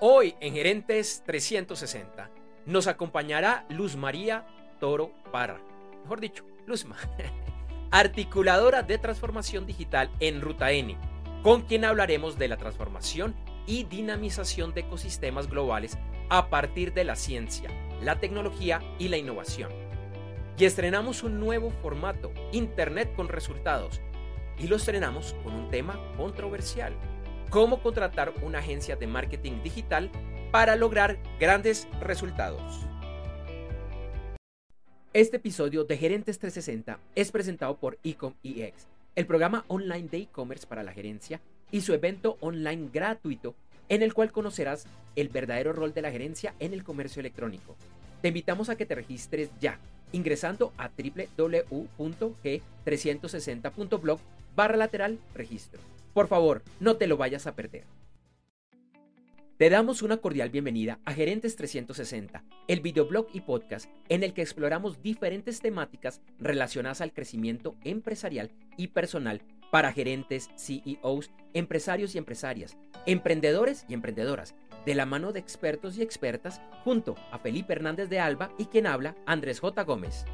Hoy en Gerentes 360 nos acompañará Luz María Toro Parra, mejor dicho, Luzma, articuladora de transformación digital en Ruta N, con quien hablaremos de la transformación y dinamización de ecosistemas globales a partir de la ciencia, la tecnología y la innovación. Y estrenamos un nuevo formato, Internet con resultados, y lo estrenamos con un tema controversial cómo contratar una agencia de marketing digital para lograr grandes resultados. Este episodio de Gerentes 360 es presentado por Ecom EX, el programa online de e-commerce para la gerencia y su evento online gratuito en el cual conocerás el verdadero rol de la gerencia en el comercio electrónico. Te invitamos a que te registres ya ingresando a www.g360.blog barra lateral registro. Por favor, no te lo vayas a perder. Te damos una cordial bienvenida a Gerentes 360, el videoblog y podcast en el que exploramos diferentes temáticas relacionadas al crecimiento empresarial y personal para gerentes, CEOs, empresarios y empresarias, emprendedores y emprendedoras, de la mano de expertos y expertas, junto a Felipe Hernández de Alba y quien habla, Andrés J. Gómez.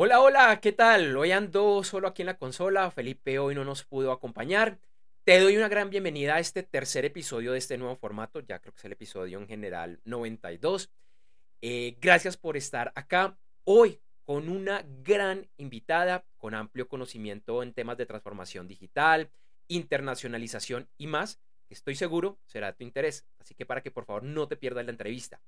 Hola, hola, ¿qué tal? Hoy ando solo aquí en la consola. Felipe hoy no nos pudo acompañar. Te doy una gran bienvenida a este tercer episodio de este nuevo formato. Ya creo que es el episodio en general 92. Eh, gracias por estar acá hoy con una gran invitada con amplio conocimiento en temas de transformación digital, internacionalización y más. Estoy seguro será de tu interés. Así que para que por favor no te pierdas la entrevista.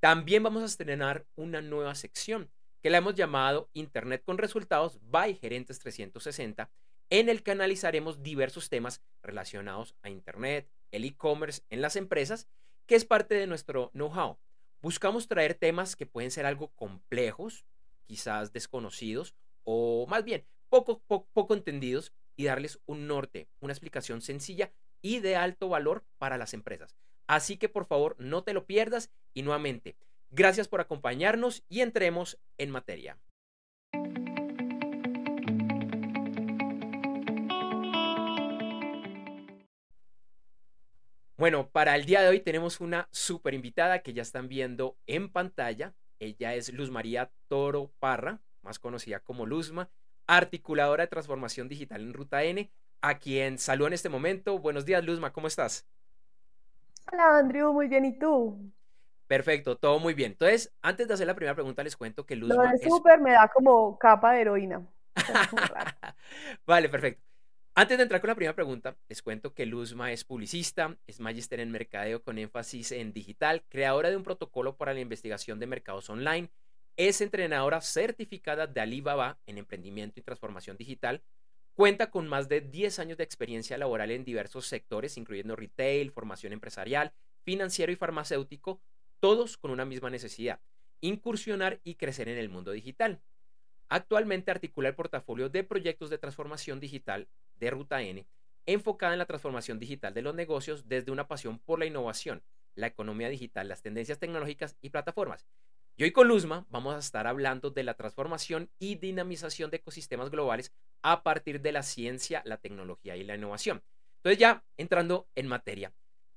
También vamos a estrenar una nueva sección que la hemos llamado Internet con Resultados by Gerentes 360, en el que analizaremos diversos temas relacionados a Internet, el e-commerce en las empresas, que es parte de nuestro know-how. Buscamos traer temas que pueden ser algo complejos, quizás desconocidos, o más bien poco, poco, poco entendidos, y darles un norte, una explicación sencilla y de alto valor para las empresas. Así que por favor no te lo pierdas y nuevamente, Gracias por acompañarnos y entremos en materia. Bueno, para el día de hoy tenemos una super invitada que ya están viendo en pantalla. Ella es Luz María Toro Parra, más conocida como Luzma, articuladora de transformación digital en Ruta N, a quien saludo en este momento. Buenos días, Luzma, ¿cómo estás? Hola, Andrew, muy bien, ¿y tú? Perfecto, todo muy bien. Entonces, antes de hacer la primera pregunta, les cuento que Luz. Lo de súper me da como capa de heroína. vale, perfecto. Antes de entrar con la primera pregunta, les cuento que Luzma es publicista, es magíster en mercadeo con énfasis en digital, creadora de un protocolo para la investigación de mercados online, es entrenadora certificada de Alibaba en emprendimiento y transformación digital, cuenta con más de 10 años de experiencia laboral en diversos sectores, incluyendo retail, formación empresarial, financiero y farmacéutico, todos con una misma necesidad, incursionar y crecer en el mundo digital. Actualmente articula el portafolio de proyectos de transformación digital de Ruta N, enfocada en la transformación digital de los negocios desde una pasión por la innovación, la economía digital, las tendencias tecnológicas y plataformas. Y hoy con Luzma vamos a estar hablando de la transformación y dinamización de ecosistemas globales a partir de la ciencia, la tecnología y la innovación. Entonces ya entrando en materia.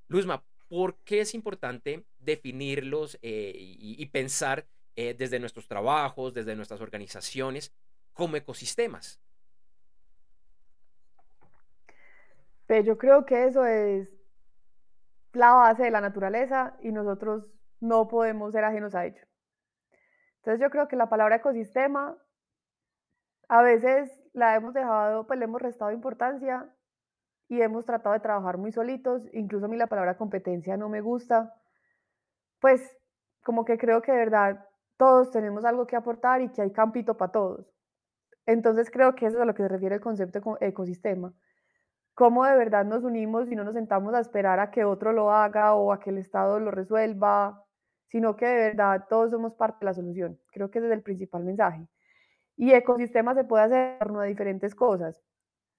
Luzma, ¿por qué es importante definirlos eh, y, pensar eh, desde nuestros trabajos, desde nuestras organizaciones, como ecosistemas? Pues yo creo que eso es la base de la naturaleza y nosotros no podemos ser ajenos a ello. Entonces yo creo que la palabra ecosistema a veces la hemos dejado, pues le hemos restado importancia y hemos tratado de trabajar muy solitos, incluso a mí la palabra competencia no me gusta, pues como que creo que de verdad todos tenemos algo que aportar y que hay campito para todos. Entonces creo que eso es a lo que se refiere el concepto de ecosistema. Cómo de verdad nos unimos y no nos sentamos a esperar a que otro lo haga o a que el Estado lo resuelva, sino que de verdad todos somos parte de la solución. Creo que ese es el principal mensaje. Y ecosistema se puede hacer en torno a diferentes cosas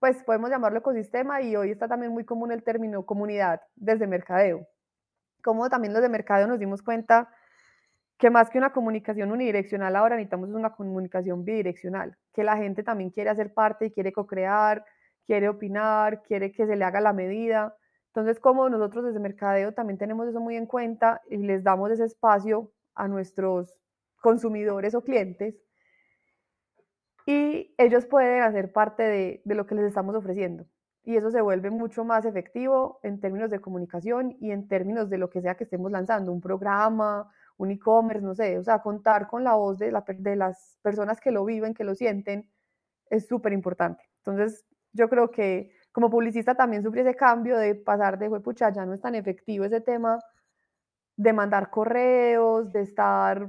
pues podemos llamarlo ecosistema y hoy está también muy común el término comunidad desde mercadeo. Como también los de mercadeo nos dimos cuenta que más que una comunicación unidireccional ahora necesitamos una comunicación bidireccional, que la gente también quiere hacer parte y quiere co-crear, quiere opinar, quiere que se le haga la medida. Entonces, como nosotros desde Mercadeo también tenemos eso muy en cuenta y les damos ese espacio a nuestros consumidores o clientes, y ellos pueden hacer parte de, de, lo que les estamos ofreciendo. Y eso se vuelve mucho más efectivo en términos de comunicación y en términos de lo que sea que estemos lanzando, un programa, un e-commerce, no sé, o sea, contar con la voz de, la, de las personas que lo viven, que lo sienten, es súper importante. Entonces, yo creo que como publicista también sufrí ese cambio de pasar de, pucha, ya no es tan efectivo ese tema de mandar correos, de estar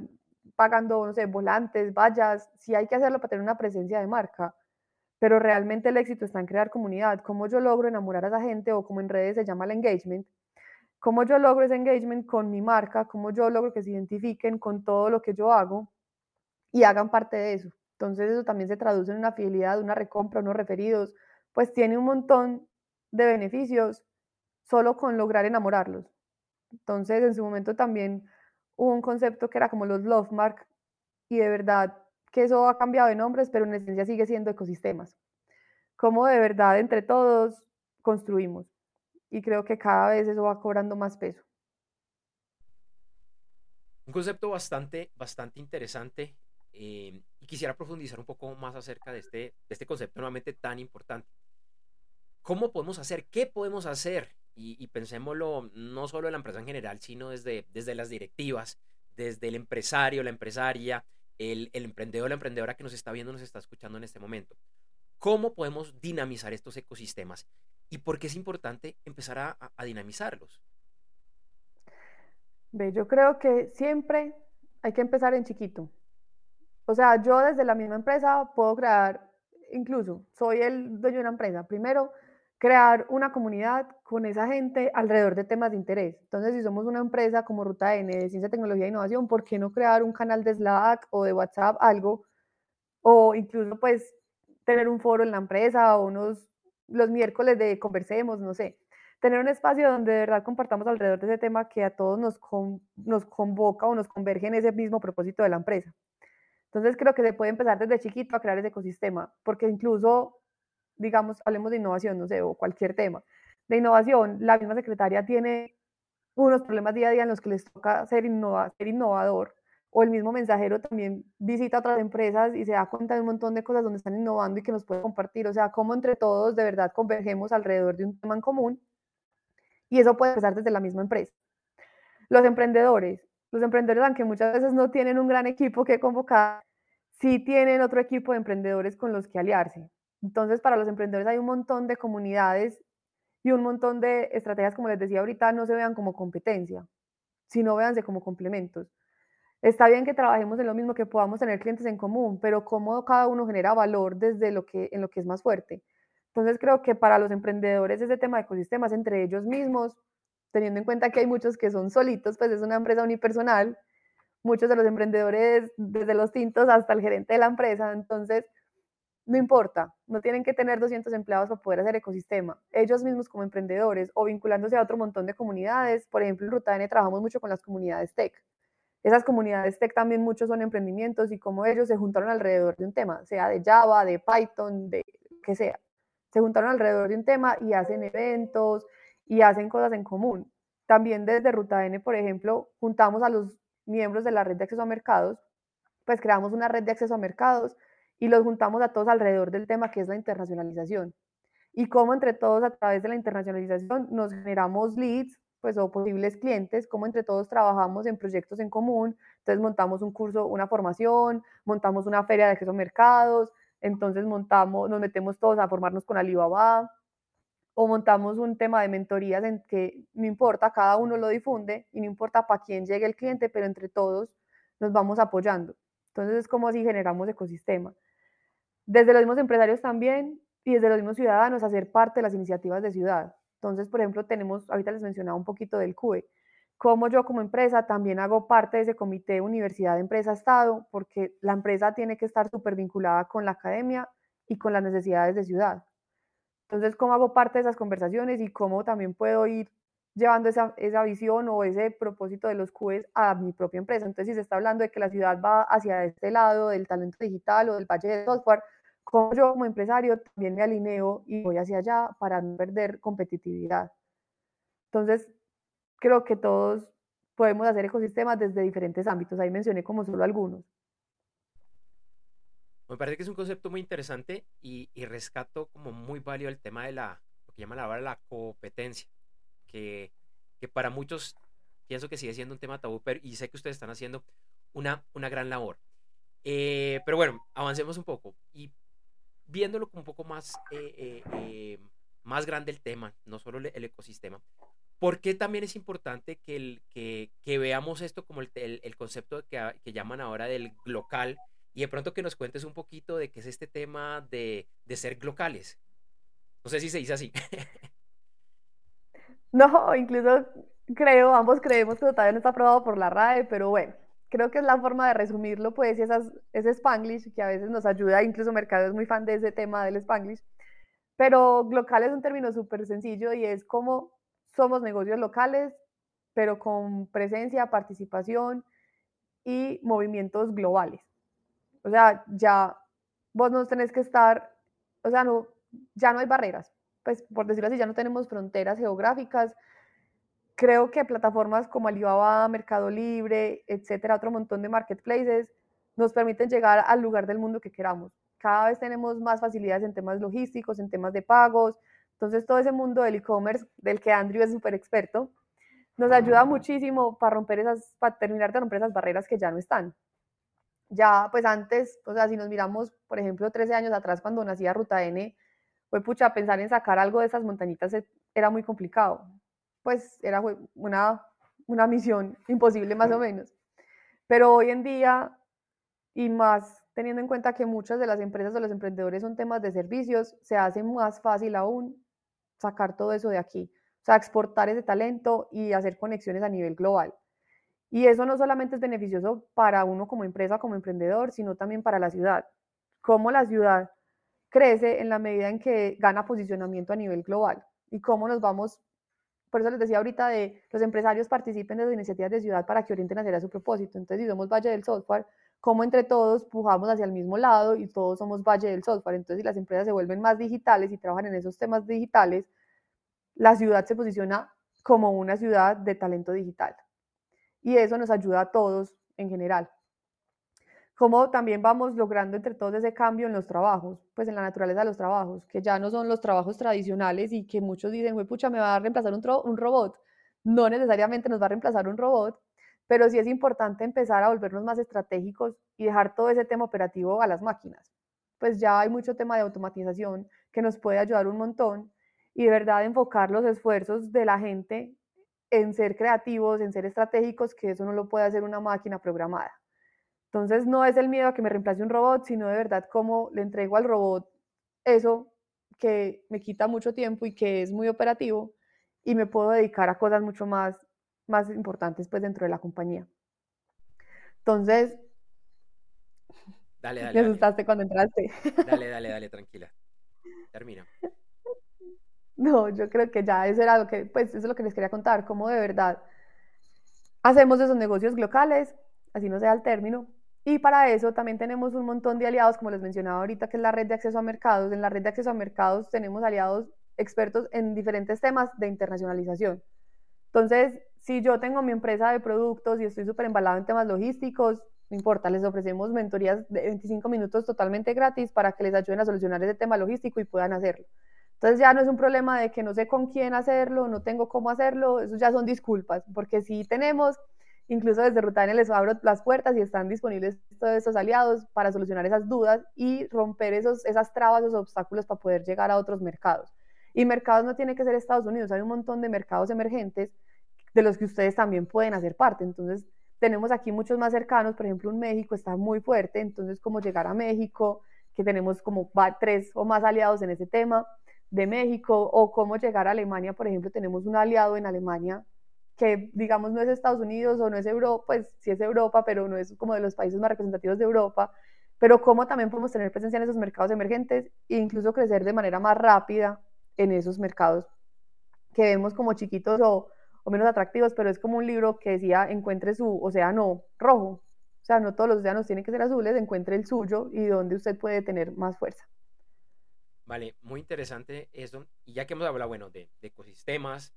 pagando, no sé, volantes, vallas, sí hay que hacerlo para tener una presencia de marca, pero realmente el éxito está en crear comunidad. ¿Cómo yo logro enamorar a esa gente o como en redes se llama el engagement? ¿Cómo yo logro ese engagement con mi marca? ¿Cómo yo logro que se identifiquen con todo lo que yo hago y hagan parte de eso? Entonces eso también se traduce en una fidelidad, una recompra, unos referidos, pues tiene un montón de beneficios solo con lograr enamorarlos. Entonces en su momento también un concepto que era como los love mark y de verdad que eso ha cambiado de nombres, pero en esencia sigue siendo ecosistemas. Cómo de verdad entre todos construimos. Y creo que cada vez eso va cobrando más peso. Un concepto bastante, bastante interesante eh, y quisiera profundizar un poco más acerca de este, de este concepto nuevamente tan importante. ¿Cómo podemos hacer? ¿Qué podemos hacer y, pensémoslo no solo en la empresa en general, sino desde, desde las directivas, desde el empresario, la empresaria, el, el emprendedor, la emprendedora que nos está viendo, nos está escuchando en este momento. ¿Cómo podemos dinamizar estos ecosistemas? ¿Y por qué es importante empezar a, a, dinamizarlos? Ve, yo creo que siempre hay que empezar en chiquito. O sea, yo desde la misma empresa puedo crear, incluso soy el dueño de una empresa. Primero, crear una comunidad con esa gente alrededor de temas de interés. Entonces, si somos una empresa como Ruta N de Ciencia, Tecnología e Innovación, ¿por qué no crear un canal de Slack o de WhatsApp, algo? O incluso, pues, tener un foro en la empresa o unos, los miércoles de conversemos, no sé. Tener un espacio donde de verdad compartamos alrededor de ese tema que a todos nos, nos convoca o nos converge en ese mismo propósito de la empresa. Entonces, creo que se puede empezar desde chiquito a crear ese ecosistema, porque incluso digamos, hablemos de innovación, no sé, o cualquier tema de innovación, la misma secretaria tiene unos problemas día a día en los que les toca ser, ser innovador, o el mismo mensajero también visita otras empresas y se da cuenta de un montón de cosas donde están innovando y que nos puede compartir, o sea, cómo entre todos de verdad convergemos alrededor de un tema en común, y eso puede empezar desde la misma empresa. Los emprendedores, los emprendedores, aunque muchas veces no tienen un gran equipo que convocar, sí tienen otro equipo de emprendedores con los que aliarse. Entonces, para los emprendedores hay un montón de comunidades y un montón de estrategias, como les decía ahorita, no se vean como competencia, sino véanse como complementos. Está bien que trabajemos en lo mismo, que podamos tener clientes en común, pero cómo cada uno genera valor desde lo que, en lo que es más fuerte. Entonces creo que para los emprendedores ese tema de ecosistemas entre ellos mismos, teniendo en cuenta que hay muchos que son solitos, pues es una empresa unipersonal, muchos de los emprendedores, desde los tintos hasta el gerente de la empresa, entonces no importa, no tienen que tener 200 empleados para poder hacer ecosistema. Ellos mismos como emprendedores o vinculándose a otro montón de comunidades. Por ejemplo, en Ruta N trabajamos mucho con las comunidades tech. Esas comunidades tech también muchos son emprendimientos y como ellos se juntaron alrededor de un tema, sea de Java, de Python, de que sea. Se juntaron alrededor de un tema y hacen eventos y hacen cosas en común. También desde Ruta N, por ejemplo, juntamos a los miembros de la red de acceso a mercados, pues creamos una red de acceso a mercados y los juntamos a todos alrededor del tema que es la internacionalización. Y cómo entre todos a través de la internacionalización nos generamos leads, pues o posibles clientes, cómo entre todos trabajamos en proyectos en común. Entonces montamos un curso, una formación, montamos una feria de acceso a mercados, entonces montamos, nos metemos todos a formarnos con Alibaba o montamos un tema de mentorías en que no importa, cada uno lo difunde y no importa para quién llegue el cliente, pero entre todos nos vamos apoyando. Entonces es como si generamos ecosistema desde los mismos empresarios también y desde los mismos ciudadanos hacer parte de las iniciativas de ciudad. Entonces, por ejemplo, tenemos, ahorita les mencionaba un poquito del CUE, como yo como empresa también hago parte de ese comité Universidad, Empresa, Estado, porque la empresa tiene que estar súper vinculada con la academia y con las necesidades de ciudad. Entonces, ¿cómo hago parte de esas conversaciones y cómo también puedo ir llevando esa, esa visión o ese propósito de los CUEs a mi propia empresa? Entonces, si se está hablando de que la ciudad va hacia este lado del talento digital o del valle de software, como yo como empresario también me alineo y voy hacia allá para no perder competitividad. Entonces, creo que todos podemos hacer ecosistemas desde diferentes ámbitos. Ahí mencioné como solo algunos. Me parece que es un concepto muy interesante y, rescato como muy válido el tema de la, lo que llaman ahora la competencia, que, que para muchos pienso que sigue siendo un tema tabú, pero, y sé que ustedes están haciendo una, una gran labor. Eh, pero bueno, avancemos un poco y viéndolo un poco más, eh, eh, más grande el tema, no solo el, ecosistema, ¿por qué también es importante que, el, que, veamos esto como el, el, concepto que, que llaman ahora del local? y de pronto que nos cuentes un poquito de qué es este tema de, de ser locales. No sé si se dice así. no, incluso creo, ambos creemos que todavía no está aprobado por la RAE, pero bueno, creo que es la forma de resumirlo, pues, esas, ese Spanglish que a veces nos ayuda, incluso Mercado es muy fan de ese tema del Spanglish, pero local es un término súper sencillo y es como somos negocios locales, pero con presencia, participación y movimientos globales. O sea, ya vos no tenés que estar, o sea, no, ya no hay barreras. Pues por decirlo así, ya no tenemos fronteras geográficas. Creo que plataformas como Alibaba, Mercado Libre, etcétera, otro montón de marketplaces, nos permiten llegar al lugar del mundo que queramos. Cada vez tenemos más facilidades en temas logísticos, en temas de pagos. Entonces, todo ese mundo del e-commerce, del que Andrew es súper experto, nos ayuda muchísimo para romper esas, para terminar de romper esas barreras que ya no están ya pues antes, o sea, si nos miramos, por ejemplo, 13 años atrás cuando nacía Ruta N, fue pucha, pensar en sacar algo de esas montañitas e, era muy complicado. Pues era una, una misión imposible más o menos. Pero hoy en día, y más teniendo en cuenta que muchas de las empresas o los emprendedores son temas de servicios, se hace más fácil aún sacar todo eso de aquí. O sea, exportar ese talento y hacer conexiones a nivel global. Y eso no solamente es beneficioso para uno como empresa, como emprendedor, sino también para la ciudad. Cómo la ciudad crece en la medida en que gana posicionamiento a nivel global y cómo nos vamos, por eso les decía ahorita de los empresarios participen de las iniciativas de ciudad para que orienten hacia su propósito. Entonces, si somos Valle del Software, cómo entre todos pujamos hacia el mismo lado y todos somos Valle del Software. Entonces, si las empresas se vuelven más digitales y trabajan en esos temas digitales, la ciudad se posiciona como una ciudad de talento digital y eso nos ayuda a todos en general. Cómo también vamos logrando entre todos ese cambio en los trabajos, pues en la naturaleza de los trabajos, que ya no son los trabajos tradicionales y que muchos dicen, güey, pucha, me va a reemplazar un, un robot. No necesariamente nos va a reemplazar un robot, pero sí es importante empezar a volvernos más estratégicos y dejar todo ese tema operativo a las máquinas. Pues ya hay mucho tema de automatización que nos puede ayudar un montón y de verdad enfocar los esfuerzos de la gente en ser creativos, en ser estratégicos, que eso no lo puede hacer una máquina programada. Entonces no es el miedo a que me reemplace un robot, sino de verdad cómo le entrego al robot eso que me quita mucho tiempo y que es muy operativo y me puedo dedicar a cosas mucho más, más importantes pues dentro de la compañía. Entonces, dale, dale, me asustaste cuando entraste. Dale, dale, dale, tranquila. Termina. No, yo creo que ya eso era lo que, pues eso es lo que les quería contar, cómo de verdad hacemos esos negocios locales, así no sea el término, y para eso también tenemos un montón de aliados, como les mencionaba ahorita, que es la red de acceso a mercados. En la red de acceso a mercados tenemos aliados expertos en diferentes temas de internacionalización. Entonces, si yo tengo mi empresa de productos y estoy súper embalado en temas logísticos, no importa, les ofrecemos mentorías de 25 minutos totalmente gratis para que les ayuden a solucionar ese tema logístico y puedan hacerlo. Entonces ya no es un problema de que no sé con quién hacerlo, no tengo cómo hacerlo, eso ya son disculpas, porque si tenemos, incluso desde Rutane les abro las puertas y están disponibles todos estos aliados para solucionar esas dudas y romper esos, esas trabas, esos obstáculos para poder llegar a otros mercados. Y mercados no tiene que ser Estados Unidos, hay un montón de mercados emergentes de los que ustedes también pueden hacer parte. Entonces, tenemos aquí muchos más cercanos, por ejemplo, en México está muy fuerte, entonces, cómo llegar a México, que tenemos como tres o más aliados en ese tema de México o cómo llegar a Alemania, por ejemplo, tenemos un aliado en Alemania que digamos no es Estados Unidos o no es Europa, pues sí es Europa, pero no es como de los países más representativos de Europa, pero cómo también podemos tener presencia en esos mercados emergentes e incluso crecer de manera más rápida en esos mercados que vemos como chiquitos o, menos atractivos, pero es como un libro que decía encuentre su océano rojo, o sea, no todos los océanos tienen que ser azules, encuentre el suyo y donde usted puede tener más fuerza. Vale, muy interesante eso. Y ya que hemos hablado, bueno, de, ecosistemas,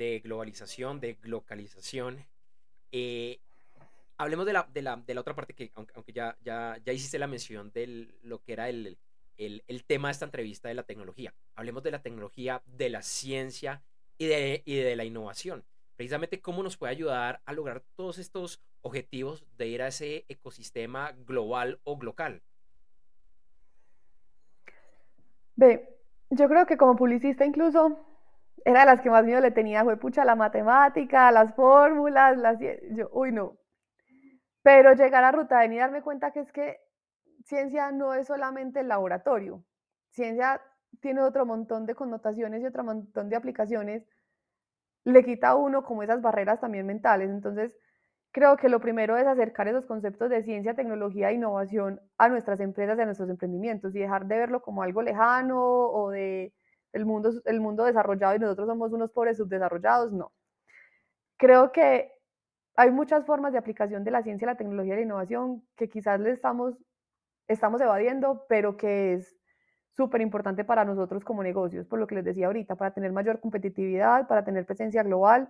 de globalización, de localización, eh, hablemos de la, de, la, de la, otra parte que, aunque, ya, ya, ya hiciste la mención de lo que era el, el, el, tema de esta entrevista de la tecnología. Hablemos de la tecnología, de la ciencia y de, y de la innovación. Precisamente cómo nos puede ayudar a lograr todos estos objetivos de ir a ese ecosistema global o local. Ve, yo creo que como publicista incluso era de las que más miedo le tenía, fue pucha la matemática, las fórmulas, las... Yo, uy, no. Pero llegar a Ruta y darme cuenta que es que ciencia no es solamente el laboratorio. Ciencia tiene otro montón de connotaciones y otro montón de aplicaciones. Le quita a uno como esas barreras también mentales. Entonces, creo que lo primero es acercar esos conceptos de ciencia, tecnología e innovación a nuestras empresas y a nuestros emprendimientos y dejar de verlo como algo lejano o de el mundo, el mundo desarrollado y nosotros somos unos pobres subdesarrollados. No. Creo que hay muchas formas de aplicación de la ciencia, la tecnología y la innovación que quizás le estamos, estamos evadiendo, pero que es súper importante para nosotros como negocios, por lo que les decía ahorita, para tener mayor competitividad, para tener presencia global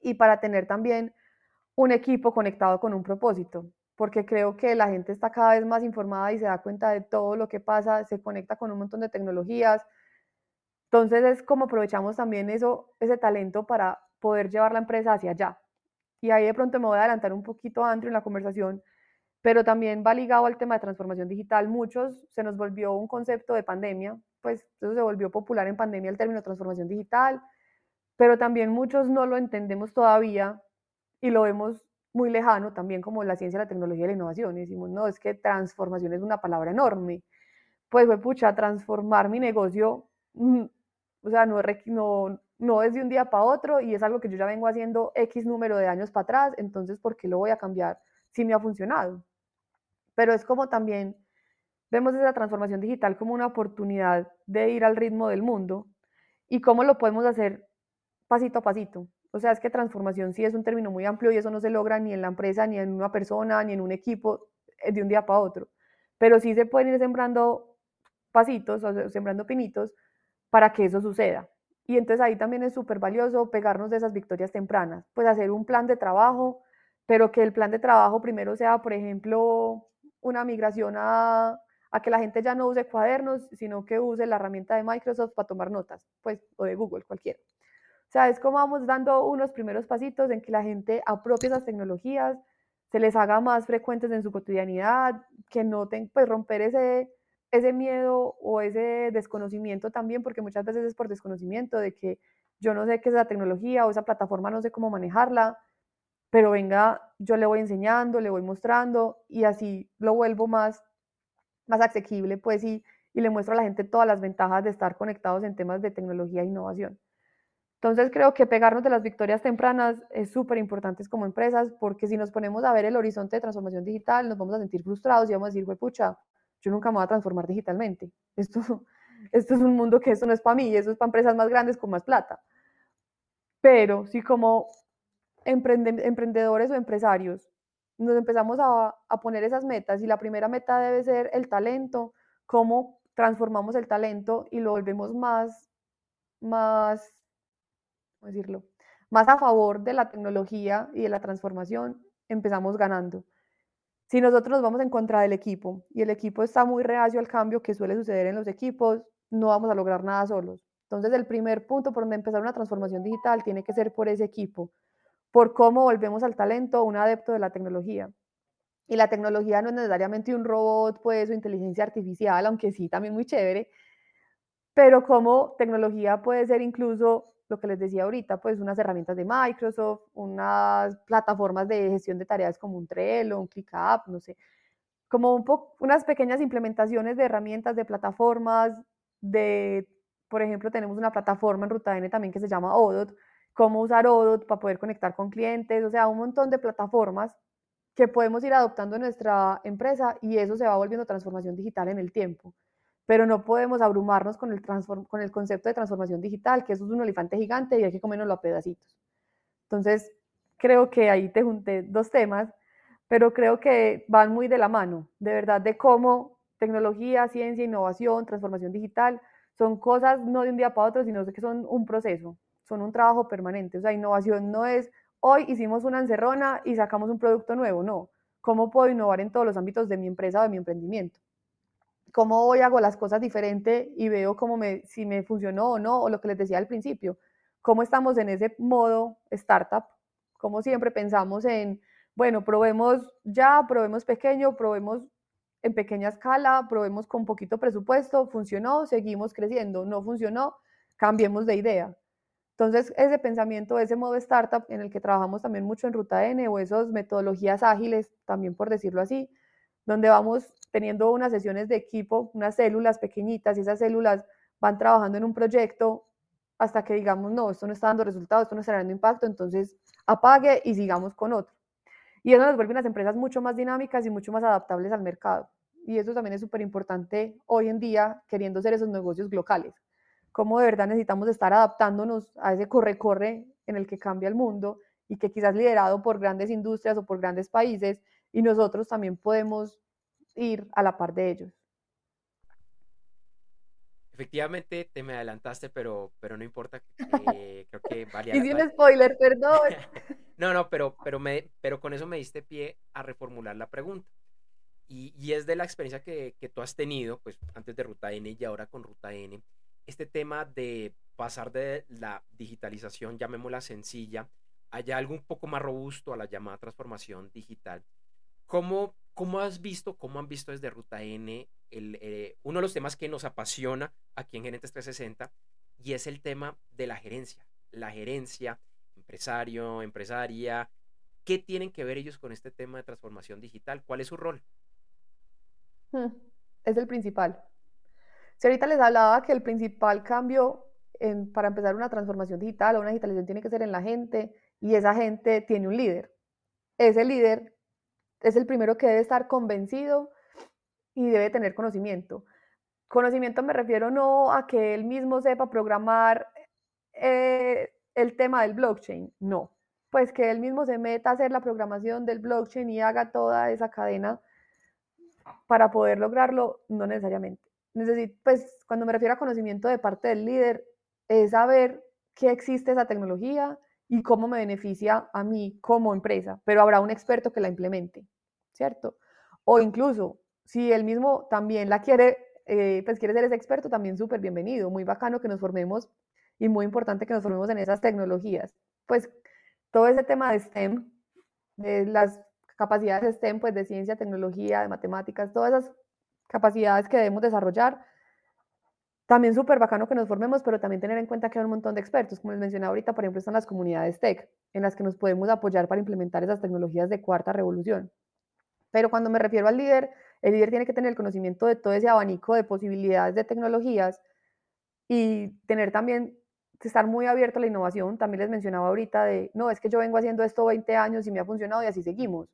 y para tener también un equipo conectado con un propósito, porque creo que la gente está cada vez más informada y se da cuenta de todo lo que pasa, se conecta con un montón de tecnologías. Entonces es como aprovechamos también eso, ese talento para poder llevar la empresa hacia allá. Y ahí de pronto me voy a adelantar un poquito, Andrew, en la conversación, pero también va ligado al tema de transformación digital. Muchos se nos volvió un concepto de pandemia, pues eso se volvió popular en pandemia el término transformación digital, pero también muchos no lo entendemos todavía y lo vemos muy lejano también como la ciencia, la tecnología y la innovación. Y decimos, no, es que transformación es una palabra enorme. Pues, fue pucha, transformar mi negocio, mm, o sea, no, no, no es de un día para otro y es algo que yo ya vengo haciendo X número de años para atrás, entonces, ¿por qué lo voy a cambiar si me ha funcionado? Pero es como también vemos esa transformación digital como una oportunidad de ir al ritmo del mundo y cómo lo podemos hacer pasito a pasito. O sea, es que transformación sí es un término muy amplio y eso no se logra ni en la empresa, ni en una persona, ni en un equipo eh, de un día para otro. Pero sí se pueden ir sembrando pasitos, o sembrando pinitos para que eso suceda. Y entonces ahí también es súper valioso pegarnos de esas victorias tempranas, pues hacer un plan de trabajo, pero que el plan de trabajo primero sea, por ejemplo, una migración a, a que la gente ya no use cuadernos, sino que use la herramienta de Microsoft para tomar notas, pues, o de Google, cualquiera. O sea, es como vamos dando unos primeros pasitos en que la gente apropie esas tecnologías, se les haga más frecuentes en su cotidianidad, que noten, pues romper ese, ese miedo o ese desconocimiento también, porque muchas veces es por desconocimiento de que yo no sé qué es la tecnología o esa plataforma, no sé cómo manejarla, pero venga, yo le voy enseñando, le voy mostrando y así lo vuelvo más, más asequible, pues, y, y le muestro a la gente todas las ventajas de estar conectados en temas de tecnología e innovación. Entonces creo que pegarnos de las victorias tempranas es súper importante como empresas porque si nos ponemos a ver el horizonte de transformación digital nos vamos a sentir frustrados y vamos a decir, pucha, yo nunca me voy a transformar digitalmente. Esto, esto es un mundo que eso no es para mí, eso es para empresas más grandes con más plata. Pero si como emprendedores o empresarios nos empezamos a, a poner esas metas y la primera meta debe ser el talento, cómo transformamos el talento y lo volvemos más, más decirlo? Más a favor de la tecnología y de la transformación, empezamos ganando. Si nosotros nos vamos en contra del equipo y el equipo está muy reacio al cambio que suele suceder en los equipos, no vamos a lograr nada solos. Entonces, el primer punto por donde empezar una transformación digital tiene que ser por ese equipo, por cómo volvemos al talento un adepto de la tecnología. Y la tecnología no es necesariamente un robot, pues, o inteligencia artificial, aunque sí, también muy chévere, pero como tecnología puede ser incluso lo que les decía ahorita, pues unas herramientas de Microsoft, unas plataformas de gestión de tareas como un Trello, un ClickUp, no sé, como un unas pequeñas implementaciones de herramientas, de plataformas, de, por ejemplo, tenemos una plataforma en Ruta N también que se llama Odot, cómo usar Odot para poder conectar con clientes, o sea, un montón de plataformas que podemos ir adoptando en nuestra empresa y eso se va volviendo transformación digital en el tiempo pero no podemos abrumarnos con el, con el concepto de transformación digital, que eso es un elefante gigante y hay que comerlo a pedacitos. Entonces, creo que ahí te junté dos temas, pero creo que van muy de la mano, de verdad, de cómo tecnología, ciencia, innovación, transformación digital, son cosas no de un día para otro, sino que son un proceso, son un trabajo permanente. O sea, innovación no es hoy hicimos una encerrona y sacamos un producto nuevo, no. ¿Cómo puedo innovar en todos los ámbitos de mi empresa o de mi emprendimiento? ¿Cómo voy hago las cosas diferente y veo cómo si me funcionó o no? O lo que les decía al principio, ¿cómo estamos en ese modo startup? Como siempre pensamos en, bueno, probemos ya, probemos pequeño, probemos en pequeña escala, probemos con poquito presupuesto, funcionó, seguimos creciendo, no funcionó, cambiemos de idea. Entonces, ese pensamiento, ese modo startup en el que trabajamos también mucho en Ruta N o esas metodologías ágiles, también por decirlo así, donde vamos teniendo unas sesiones de equipo, unas células pequeñitas y esas células van trabajando en un proyecto hasta que digamos, no, esto no está dando resultados, esto no está dando impacto, entonces apague y sigamos con otro. Y eso nos vuelve unas empresas mucho más dinámicas y mucho más adaptables al mercado. Y eso también es súper importante hoy en día, queriendo ser esos negocios locales. Cómo de verdad necesitamos estar adaptándonos a ese corre-corre en el que cambia el mundo y que quizás liderado por grandes industrias o por grandes países, y nosotros también podemos ir a la par de ellos. Efectivamente, te me adelantaste, pero, pero no importa. Eh, creo que valía Hice un spoiler, perdón. no, no, pero, pero, me, pero con eso me diste pie a reformular la pregunta. Y, y es de la experiencia que, que, tú has tenido, pues antes de Ruta N y ahora con Ruta N, este tema de pasar de la digitalización, llamémosla sencilla, allá algo un poco más robusto a la llamada transformación digital. ¿Cómo, cómo has visto, cómo han visto desde Ruta N el, eh, uno de los temas que nos apasiona aquí en Gerentes 360 y es el tema de la gerencia. La gerencia, empresario, empresaria, ¿qué tienen que ver ellos con este tema de transformación digital? ¿Cuál es su rol? Hmm, es el principal. Si ahorita les hablaba que el principal cambio para empezar una transformación digital o una digitalización tiene que ser en la gente y esa gente tiene un líder. Ese líder es el primero que debe estar convencido y debe tener conocimiento. Conocimiento me refiero no a que él mismo sepa programar eh, el tema del blockchain, no. Pues que él mismo se meta a hacer la programación del blockchain y haga toda esa cadena para poder lograrlo, no necesariamente. Necesito, pues cuando me refiero a conocimiento de parte del líder, es saber qué existe esa tecnología y cómo me beneficia a mí como empresa, pero habrá un experto que la implemente, ¿cierto? O incluso si él mismo también la quiere, eh, pues quiere ser ese experto, también súper bienvenido, muy bacano que nos formemos y muy importante que nos formemos en esas tecnologías. Pues todo ese tema de STEM, de las capacidades de STEM, pues de ciencia, tecnología, de matemáticas, todas esas capacidades que debemos desarrollar, también súper bacano que nos formemos, pero también tener en cuenta que hay un montón de expertos, como les mencioné ahorita, por ejemplo, están las comunidades tech, en las que nos podemos apoyar para implementar esas tecnologías de cuarta revolución. Pero cuando me refiero al líder, el líder tiene que tener el conocimiento de todo ese abanico de posibilidades de tecnologías y tener también, estar muy abierto a la innovación. También les mencionaba ahorita de, no, es que yo vengo haciendo esto 20 años y me ha funcionado y así seguimos.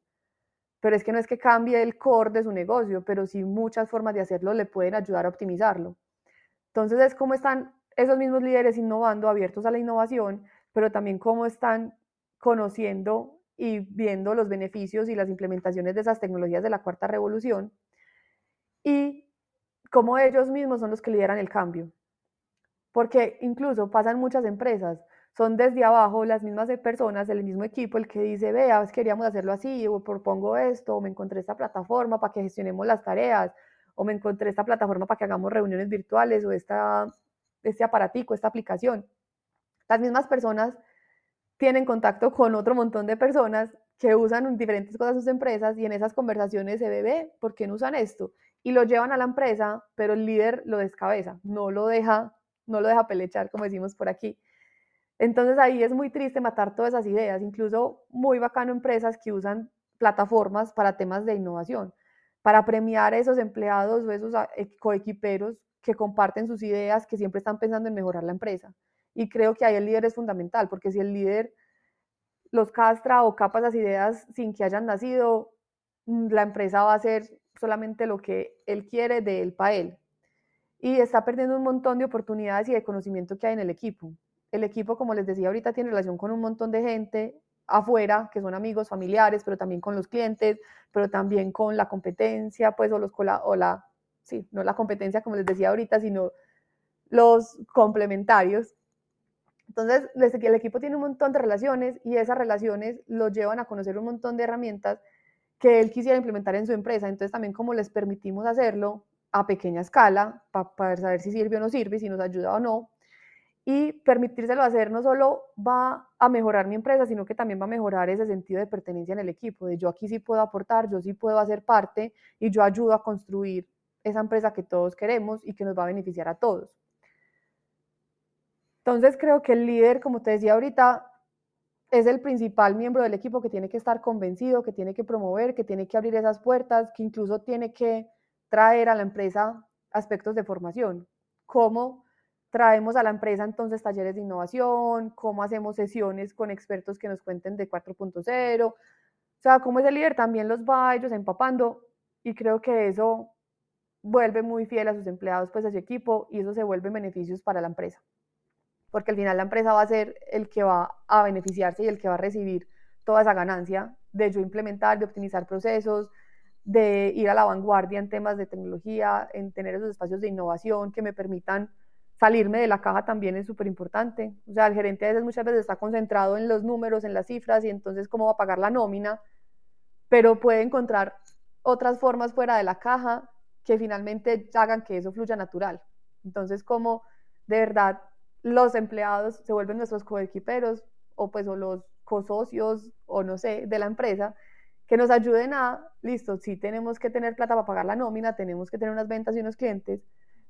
Pero es que no es que cambie el core de su negocio, pero sí muchas formas de hacerlo le pueden ayudar a optimizarlo. Entonces es cómo están esos mismos líderes innovando, abiertos a la innovación, pero también cómo están conociendo y viendo los beneficios y las implementaciones de esas tecnologías de la cuarta revolución y cómo ellos mismos son los que lideran el cambio. Porque incluso pasan muchas empresas, son desde abajo las mismas personas, el mismo equipo, el que dice, vea, queríamos hacerlo así, o propongo esto, o me encontré esta plataforma para que gestionemos las tareas, o me encontré esta plataforma para que hagamos reuniones virtuales, o esta, este aparatico, esta aplicación. Las mismas personas tienen contacto con otro montón de personas que usan diferentes cosas sus empresas y en esas conversaciones se ve, ¿por qué no usan esto? Y lo llevan a la empresa, pero el líder lo descabeza, no lo deja, no lo deja pelechar, como decimos por aquí. Entonces ahí es muy triste matar todas esas ideas, incluso muy bacano empresas que usan plataformas para temas de innovación, para premiar a esos empleados o esos ah, coequiperos que comparten sus ideas, que siempre están pensando en mejorar la empresa. Y creo que ahí el líder es fundamental, porque si el líder los castra o capa esas ideas sin que hayan nacido, mm, la empresa va a hacer solamente lo que él quiere de él para él. Y está perdiendo un montón de oportunidades y de conocimiento que hay en el equipo. El equipo, como les decía ahorita, tiene relación con un montón de gente afuera, que son amigos, familiares, pero también con los clientes, pero también con la competencia, pues, o, los, o la sí, no la competencia como les decía ahorita, sino los complementarios. Entonces, el equipo tiene un montón de relaciones y esas relaciones lo llevan a conocer un montón de herramientas que él quisiera implementar en su empresa. Entonces, también como les permitimos hacerlo a pequeña escala para saber si sirve o no sirve, si nos ayuda o no. Y permitírselo hacer no solo va a mejorar mi empresa, sino que también va a mejorar ese sentido de pertenencia en el equipo, de yo aquí sí puedo aportar, yo sí puedo hacer parte y yo ayudo a construir esa empresa que todos queremos y que nos va a beneficiar a todos. Entonces creo que el líder, como te decía ahorita, es el principal miembro del equipo que tiene que estar convencido, que tiene que promover, que tiene que abrir esas puertas, que incluso tiene que traer a la empresa aspectos de formación. ¿Cómo traemos a la empresa entonces talleres de innovación? ¿Cómo hacemos sesiones con expertos que nos cuenten de 4.0? O sea, cómo ese líder también los va ellos empapando y creo que eso vuelve muy fiel a sus empleados, pues a su equipo y eso se vuelve beneficios para la empresa porque al final la empresa va a ser el que va a beneficiarse y el que va a recibir toda esa ganancia de yo implementar, de optimizar procesos, de ir a la vanguardia en temas de tecnología, en tener esos espacios de innovación que me permitan salirme de la caja también es súper importante. O sea, el gerente a veces muchas veces está concentrado en los números, en las cifras y entonces cómo va a pagar la nómina, pero puede encontrar otras formas fuera de la caja que finalmente hagan que eso fluya natural. Entonces, como de verdad los empleados se vuelven nuestros coequiperos o pues o los cosocios o no sé, de la empresa, que nos ayuden a, listo, sí tenemos que tener plata para pagar la nómina, tenemos que tener unas ventas y unos clientes,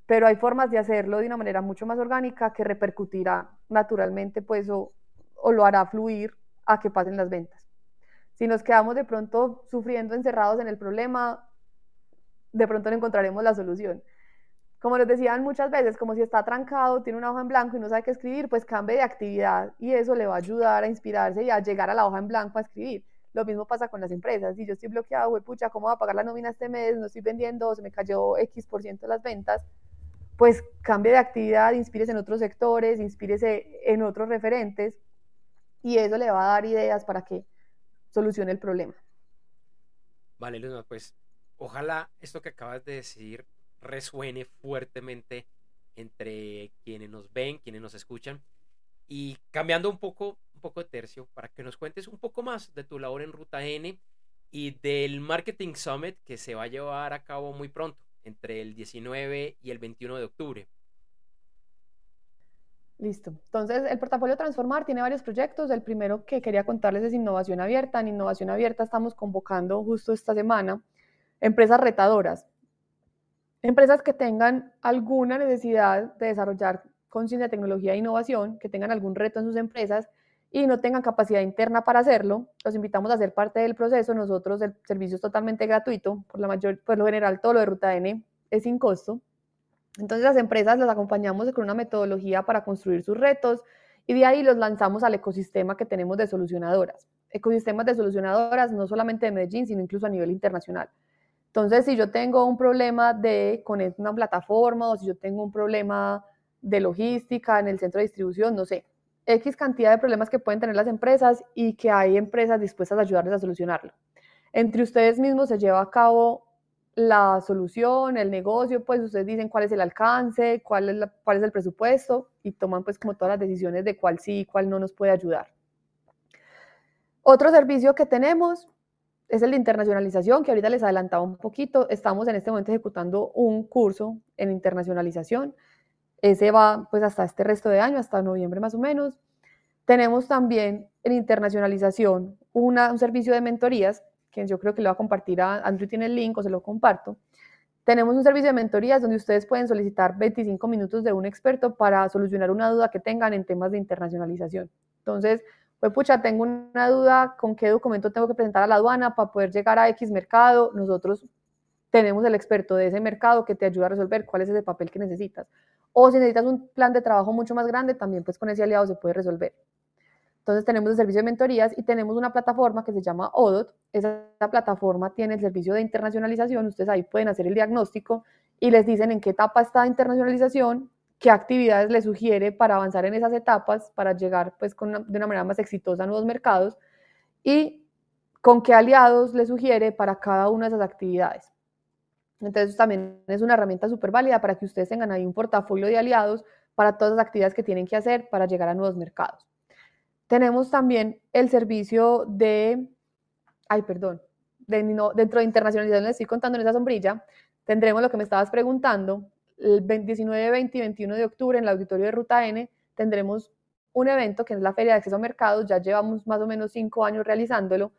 pero hay formas de hacerlo de una manera mucho más orgánica que repercutirá naturalmente pues o, o lo hará fluir a que pasen las ventas. Si nos quedamos de pronto sufriendo encerrados en el problema, de pronto no encontraremos la solución como les decían muchas veces, como si está trancado, tiene una hoja en blanco y no sabe qué escribir, pues cambie de actividad y eso le va a ayudar a inspirarse y a llegar a la hoja en blanco a escribir. Lo mismo pasa con las empresas. Si yo estoy bloqueado, güey, pucha, ¿cómo va a pagar la nómina este mes? No estoy vendiendo, se me cayó X por ciento las ventas. Pues cambie de actividad, inspírese en otros sectores, inspírese en otros referentes y eso le va a dar ideas para que solucione el problema. Vale, Luna, pues ojalá esto que acabas de decir resuene fuertemente entre quienes nos ven, quienes nos escuchan. Y cambiando un poco, un poco de tercio, para que nos cuentes un poco más de tu labor en Ruta N y del Marketing Summit que se va a llevar a cabo muy pronto, entre el 19 y el 21 de octubre. Listo. Entonces, el portafolio Transformar tiene varios proyectos. El primero que quería contarles es Innovación Abierta. En Innovación Abierta estamos convocando justo esta semana empresas retadoras Empresas que tengan alguna necesidad de desarrollar conciencia, tecnología e innovación, que tengan algún reto en sus empresas y no tengan capacidad interna para hacerlo, los invitamos a ser parte del proceso. Nosotros el servicio es totalmente gratuito, por, la mayor, por lo general todo lo de Ruta N es sin costo. Entonces las empresas las acompañamos con una metodología para construir sus retos y de ahí los lanzamos al ecosistema que tenemos de solucionadoras. Ecosistemas de solucionadoras no solamente de Medellín, sino incluso a nivel internacional. Entonces, si yo tengo un problema de conectar una plataforma o si yo tengo un problema de logística en el centro de distribución, no sé, X cantidad de problemas que pueden tener las empresas y que hay empresas dispuestas a ayudarles a solucionarlo. Entre ustedes mismos se lleva a cabo la solución, el negocio, pues ustedes dicen cuál es el alcance, cuál es, el presupuesto y toman pues como todas las decisiones de cuál sí y cuál no nos puede ayudar. Otro servicio que tenemos es el de internacionalización, que ahorita les adelantaba un poquito. Estamos en este momento ejecutando un curso en internacionalización. Ese va pues hasta este resto de año, hasta noviembre más o menos. Tenemos también en internacionalización un servicio de mentorías, que yo creo que lo va a compartir a Andrew, tiene el link o se lo comparto. Tenemos un servicio de mentorías donde ustedes pueden solicitar 25 minutos de un experto para solucionar una duda que tengan en temas de internacionalización. Entonces, pues pucha, tengo una duda con qué documento tengo que presentar a la aduana para poder llegar a X mercado. Nosotros tenemos el experto de ese mercado que te ayuda a resolver cuál es ese papel que necesitas. O si necesitas un plan de trabajo mucho más grande, también pues con ese aliado se puede resolver. Entonces tenemos el servicio de mentorías y tenemos una plataforma que se llama ODOT. Esa plataforma tiene el servicio de internacionalización. Ustedes ahí pueden hacer el diagnóstico y les dicen en qué etapa está la internacionalización qué actividades le sugiere para avanzar en esas etapas, para llegar pues de una manera más exitosa a nuevos mercados y con qué aliados le sugiere para cada una de esas actividades. Entonces también es una herramienta súper válida para que ustedes tengan ahí un portafolio de aliados para todas las actividades que tienen que hacer para llegar a nuevos mercados. Tenemos también el servicio de, ay, perdón, dentro de internacionalización les estoy contando en esa sombrilla, tendremos lo que me estabas preguntando, el 19, 20 y 21 de octubre en el auditorio de Ruta N tendremos un evento que es la Feria de Acceso a Mercados, ya llevamos más o menos cinco años realizándolo,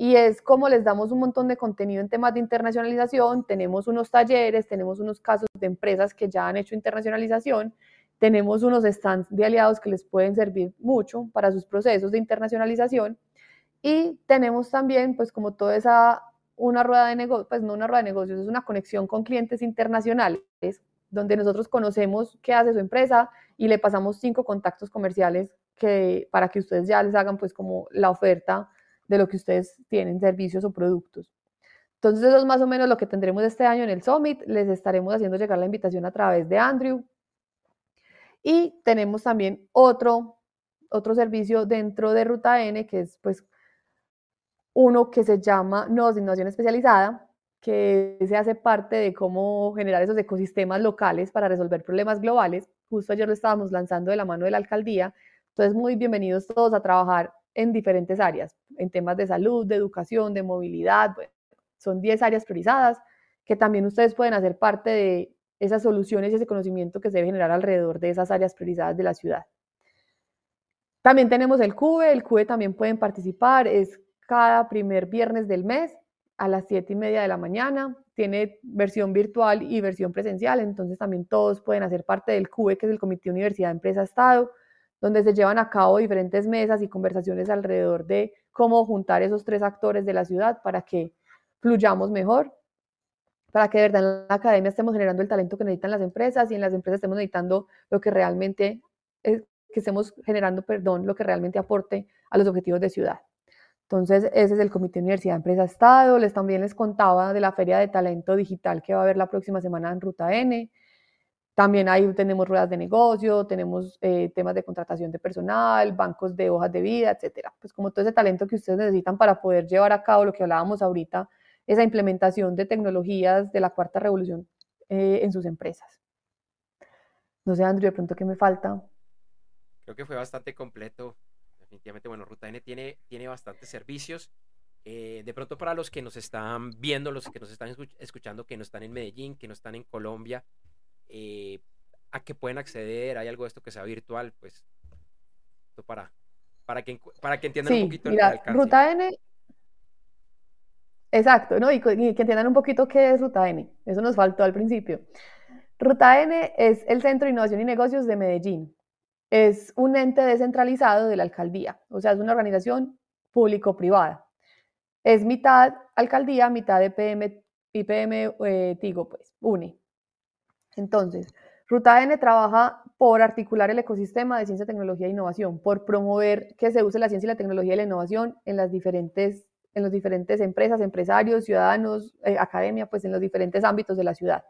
y es como les damos un montón de contenido en temas de internacionalización, tenemos unos talleres, tenemos unos casos de empresas que ya han hecho internacionalización, tenemos unos stands de aliados que les pueden servir mucho para sus procesos de internacionalización y tenemos también, pues como toda esa, una rueda de negocios, pues no una rueda de negocios, es una conexión con clientes internacionales, donde nosotros conocemos qué hace su empresa y le pasamos cinco contactos comerciales que, para que ustedes ya les hagan pues como la oferta de lo que ustedes tienen, servicios o productos. Entonces eso es más o menos lo que tendremos este año en el Summit. Les estaremos haciendo llegar la invitación a través de Andrew. Y tenemos también otro, otro servicio dentro de Ruta N, que es pues uno que se llama Nodos de Innovación Especializada, que se hace parte de cómo generar esos ecosistemas locales para resolver problemas globales. Justo ayer lo estábamos lanzando de la mano de la alcaldía. Entonces, muy bienvenidos todos a trabajar en diferentes áreas, en temas de salud, de educación, de movilidad. son 10 áreas priorizadas que también ustedes pueden hacer parte de esas soluciones y ese conocimiento que se debe generar alrededor de esas áreas priorizadas de la ciudad. También tenemos el CUBE, el CUBE también pueden participar, es cada primer viernes del mes a las 7 y media de la mañana, tiene versión virtual y versión presencial, entonces también todos pueden hacer parte del CUBE, que es el Comité Universidad Empresa Estado, donde se llevan a cabo diferentes mesas y conversaciones alrededor de cómo juntar esos tres actores de la ciudad para que fluyamos mejor para que de verdad en la academia estemos generando el talento que necesitan las empresas y en las empresas estemos necesitando lo que realmente, es, que estemos generando, perdón, lo que realmente aporte a los objetivos de ciudad. Entonces, ese es el Comité Universidad Empresa Estado. Les también les contaba de la Feria de Talento Digital que va a haber la próxima semana en Ruta N. También ahí tenemos ruedas de negocio, tenemos eh, temas de contratación de personal, bancos de hojas de vida, etcétera. Pues como todo ese talento que ustedes necesitan para poder llevar a cabo lo que hablábamos ahorita esa implementación de tecnologías de la cuarta revolución eh, en sus empresas. No sé, Andrew, de pronto, ¿qué me falta? Creo que fue bastante completo. Definitivamente, bueno, Ruta N tiene, tiene bastantes servicios. Eh, de pronto, para los que nos están viendo, los que nos están escuchando, que no están en Medellín, que no están en Colombia, eh, ¿a qué pueden acceder? ¿Hay algo de esto que sea virtual? Pues, para, para, que, para que entiendan un poquito el alcance. Ruta N Exacto, ¿no? Y, que entiendan un poquito qué es Ruta N. Eso nos faltó al principio. Ruta N es el Centro de Innovación y Negocios de Medellín. Es un ente descentralizado de la alcaldía, o sea, es una organización público-privada. Es mitad alcaldía, mitad de IPM eh, Tigo, pues, UNE. Entonces, Ruta N trabaja por articular el ecosistema de ciencia, tecnología e innovación, por promover que se use la ciencia y la tecnología y la innovación en las diferentes en las diferentes empresas, empresarios, ciudadanos, eh, academia, pues en los diferentes ámbitos de la ciudad.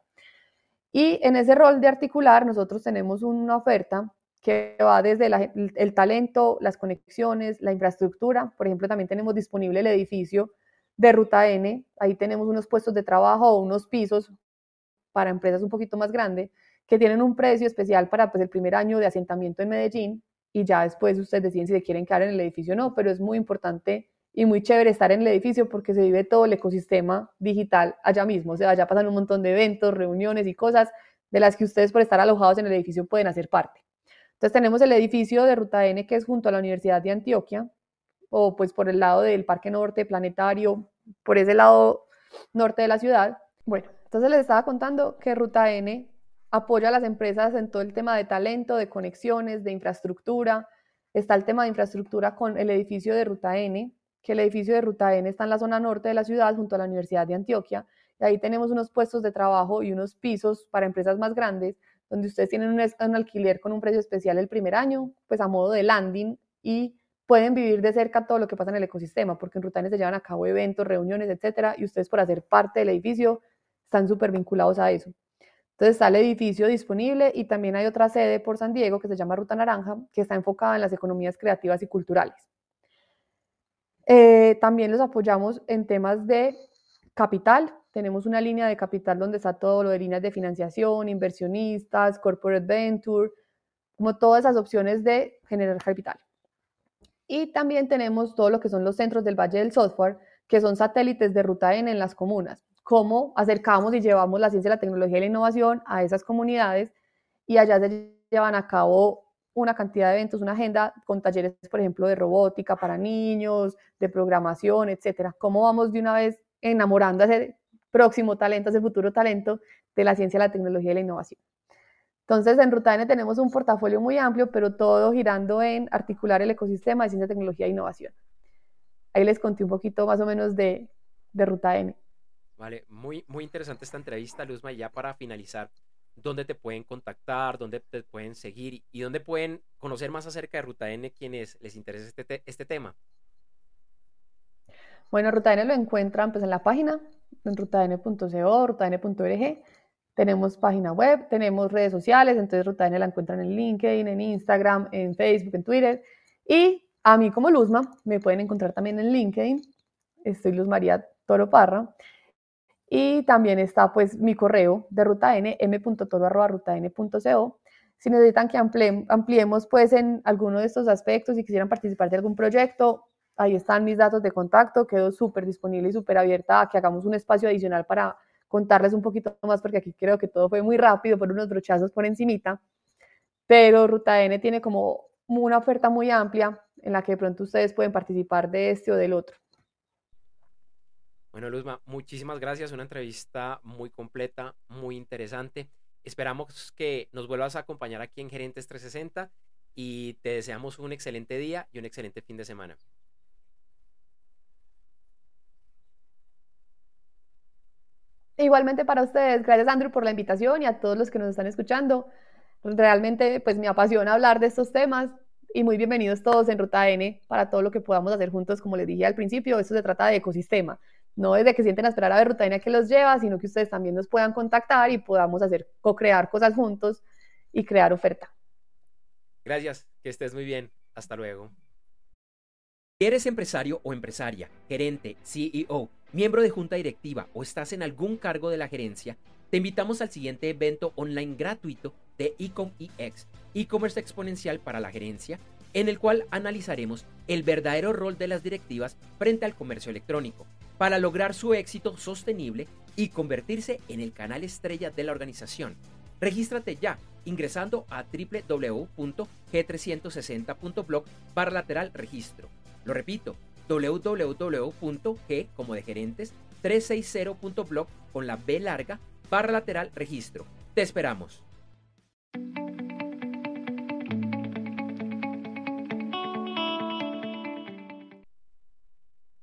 Y en ese rol de articular, nosotros tenemos una oferta que va desde el talento, las conexiones, la infraestructura. Por ejemplo, también tenemos disponible el edificio de Ruta N. Ahí tenemos unos puestos de trabajo o unos pisos para empresas un poquito más grandes que tienen un precio especial para pues, el primer año de asentamiento en Medellín y ya después ustedes deciden si se quieren quedar en el edificio o no, pero es muy importante y muy chévere estar en el edificio porque se vive todo el ecosistema digital allá mismo. O sea, allá pasan un montón de eventos, reuniones y cosas de las que ustedes por estar alojados en el edificio pueden hacer parte. Entonces tenemos el edificio de Ruta N que es junto a la Universidad de Antioquia o pues por el lado del Parque Norte, Planetario, por ese lado norte de la ciudad. Bueno, entonces les estaba contando que Ruta N apoya a las empresas en todo el tema de talento, de conexiones, de infraestructura. Está el tema de infraestructura con el edificio de Ruta N, que el edificio de Ruta N está en la zona norte de la ciudad, junto a la Universidad de Antioquia. Y ahí tenemos unos puestos de trabajo y unos pisos para empresas más grandes, donde ustedes tienen un, alquiler con un precio especial el primer año, pues a modo de landing y pueden vivir de cerca todo lo que pasa en el ecosistema, porque en Ruta N se llevan a cabo eventos, reuniones, etcétera, y ustedes por hacer parte del edificio están súper vinculados a eso. Entonces está el edificio disponible y también hay otra sede por San Diego que se llama Ruta Naranja, que está enfocada en las economías creativas y culturales. Eh, también los apoyamos en temas de capital, tenemos una línea de capital donde está todo lo de líneas de financiación, inversionistas, corporate venture, como todas esas opciones de generar capital. Y también tenemos todo lo que son los centros del Valle del Software, que son satélites de Ruta N en las comunas. Cómo acercamos y llevamos la ciencia, la tecnología y la innovación a esas comunidades y allá se llevan a cabo una cantidad de eventos, una agenda con talleres, por ejemplo, de robótica para niños, de programación, etcétera. Cómo vamos de una vez enamorando a ese próximo talento, a ese futuro talento de la ciencia, la tecnología y la innovación. Entonces, en Ruta N tenemos un portafolio muy amplio, pero todo girando en articular el ecosistema de ciencia, tecnología e innovación. Ahí les conté un poquito más o menos de, de Ruta N. Vale, muy, muy interesante esta entrevista, Luzma. Y ya para finalizar, ¿dónde te pueden contactar? ¿Dónde te pueden seguir? ¿Y dónde pueden conocer más acerca de Ruta N quienes les interesa este, este tema? Bueno, Ruta N lo encuentran pues, en la página, en rutadn.co, rutadn.org tenemos página web, tenemos redes sociales, entonces Ruta N la encuentran en LinkedIn, en Instagram, en Facebook, en Twitter. Y a mí como Luzma me pueden encontrar también en LinkedIn. Estoy Luz María Toro Parra. Y también está pues mi correo de Ruta N, m.toro.rutaN.co. Si necesitan que ampliemos pues en alguno de estos aspectos y quisieran participar de algún proyecto, ahí están mis datos de contacto. Quedo súper disponible y súper abierta a que hagamos un espacio adicional para contarles un poquito más, porque aquí creo que todo fue muy rápido, por unos brochazos por encimita, pero Ruta N tiene como una oferta muy amplia en la que de pronto ustedes pueden participar de este o del otro. Bueno, Luzma, muchísimas gracias. Una entrevista muy completa, muy interesante. Esperamos que nos vuelvas a acompañar aquí en Gerentes 360 y te deseamos un excelente día y un excelente fin de semana. Igualmente para ustedes, gracias Andrew por la invitación y a todos los que nos están escuchando. Realmente pues me apasiona hablar de estos temas y muy bienvenidos todos en Ruta N para todo lo que podamos hacer juntos, como les dije al principio, esto se trata de ecosistema, no es de que sienten a esperar a ver Ruta N que los lleva, sino que ustedes también nos puedan contactar y podamos hacer, co-crear cosas juntos y crear oferta. Gracias, que estés muy bien, hasta luego. Si eres empresario o empresaria, gerente, CEO, miembro de junta directiva o estás en algún cargo de la gerencia, te invitamos al siguiente evento online gratuito de Ecom EX, e-commerce exponencial para la gerencia, en el cual analizaremos el verdadero rol de las directivas frente al comercio electrónico, para lograr su éxito sostenible y convertirse en el canal estrella de la organización. Regístrate ya ingresando a www.g360.blog para lateral registro. Lo repito, www.g como de gerentes 360.blog con la B larga barra lateral registro. Te esperamos.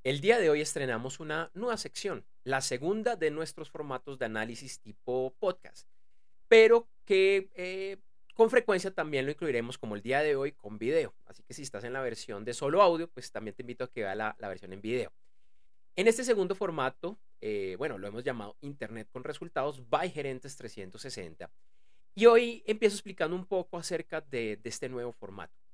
El día de hoy estrenamos una nueva sección, la segunda de nuestros formatos de análisis tipo podcast, pero que eh, con frecuencia también lo incluiremos como el día de hoy con video. Así que si estás en la versión de solo audio, pues también te invito a que veas la, versión en video. En este segundo formato, eh, bueno, lo hemos llamado Internet con resultados by Gerentes 360. Y hoy empiezo explicando un poco acerca de este nuevo formato.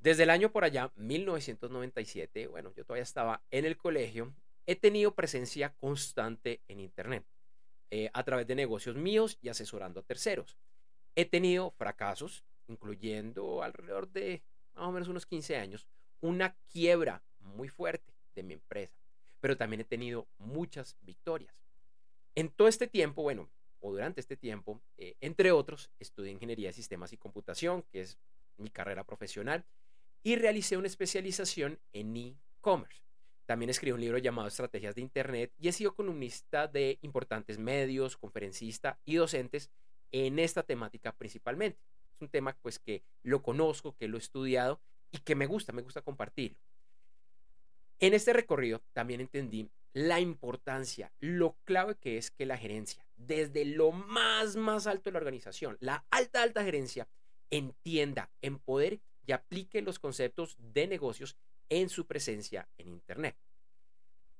Desde el año por allá, 1997, bueno, yo todavía estaba en el colegio, he tenido presencia constante en Internet, eh, a través de negocios míos y asesorando a terceros. He tenido fracasos, incluyendo alrededor de más o menos unos 15 años, una quiebra muy fuerte de mi empresa, pero también he tenido muchas victorias. En todo este tiempo, bueno, o durante este tiempo, eh, entre otros, estudié ingeniería de sistemas y computación, que es mi carrera profesional, y realicé una especialización en e-commerce. También escribí un libro llamado Estrategias de Internet y he sido columnista de importantes medios, conferencista y docentes en esta temática principalmente. Es un tema pues que lo conozco, que lo he estudiado y que me gusta, me gusta compartirlo. En este recorrido también entendí la importancia, lo clave que es que la gerencia, desde lo más, más alto de la organización, la alta, alta gerencia, entienda, en poder y aplique los conceptos de negocios en su presencia en Internet.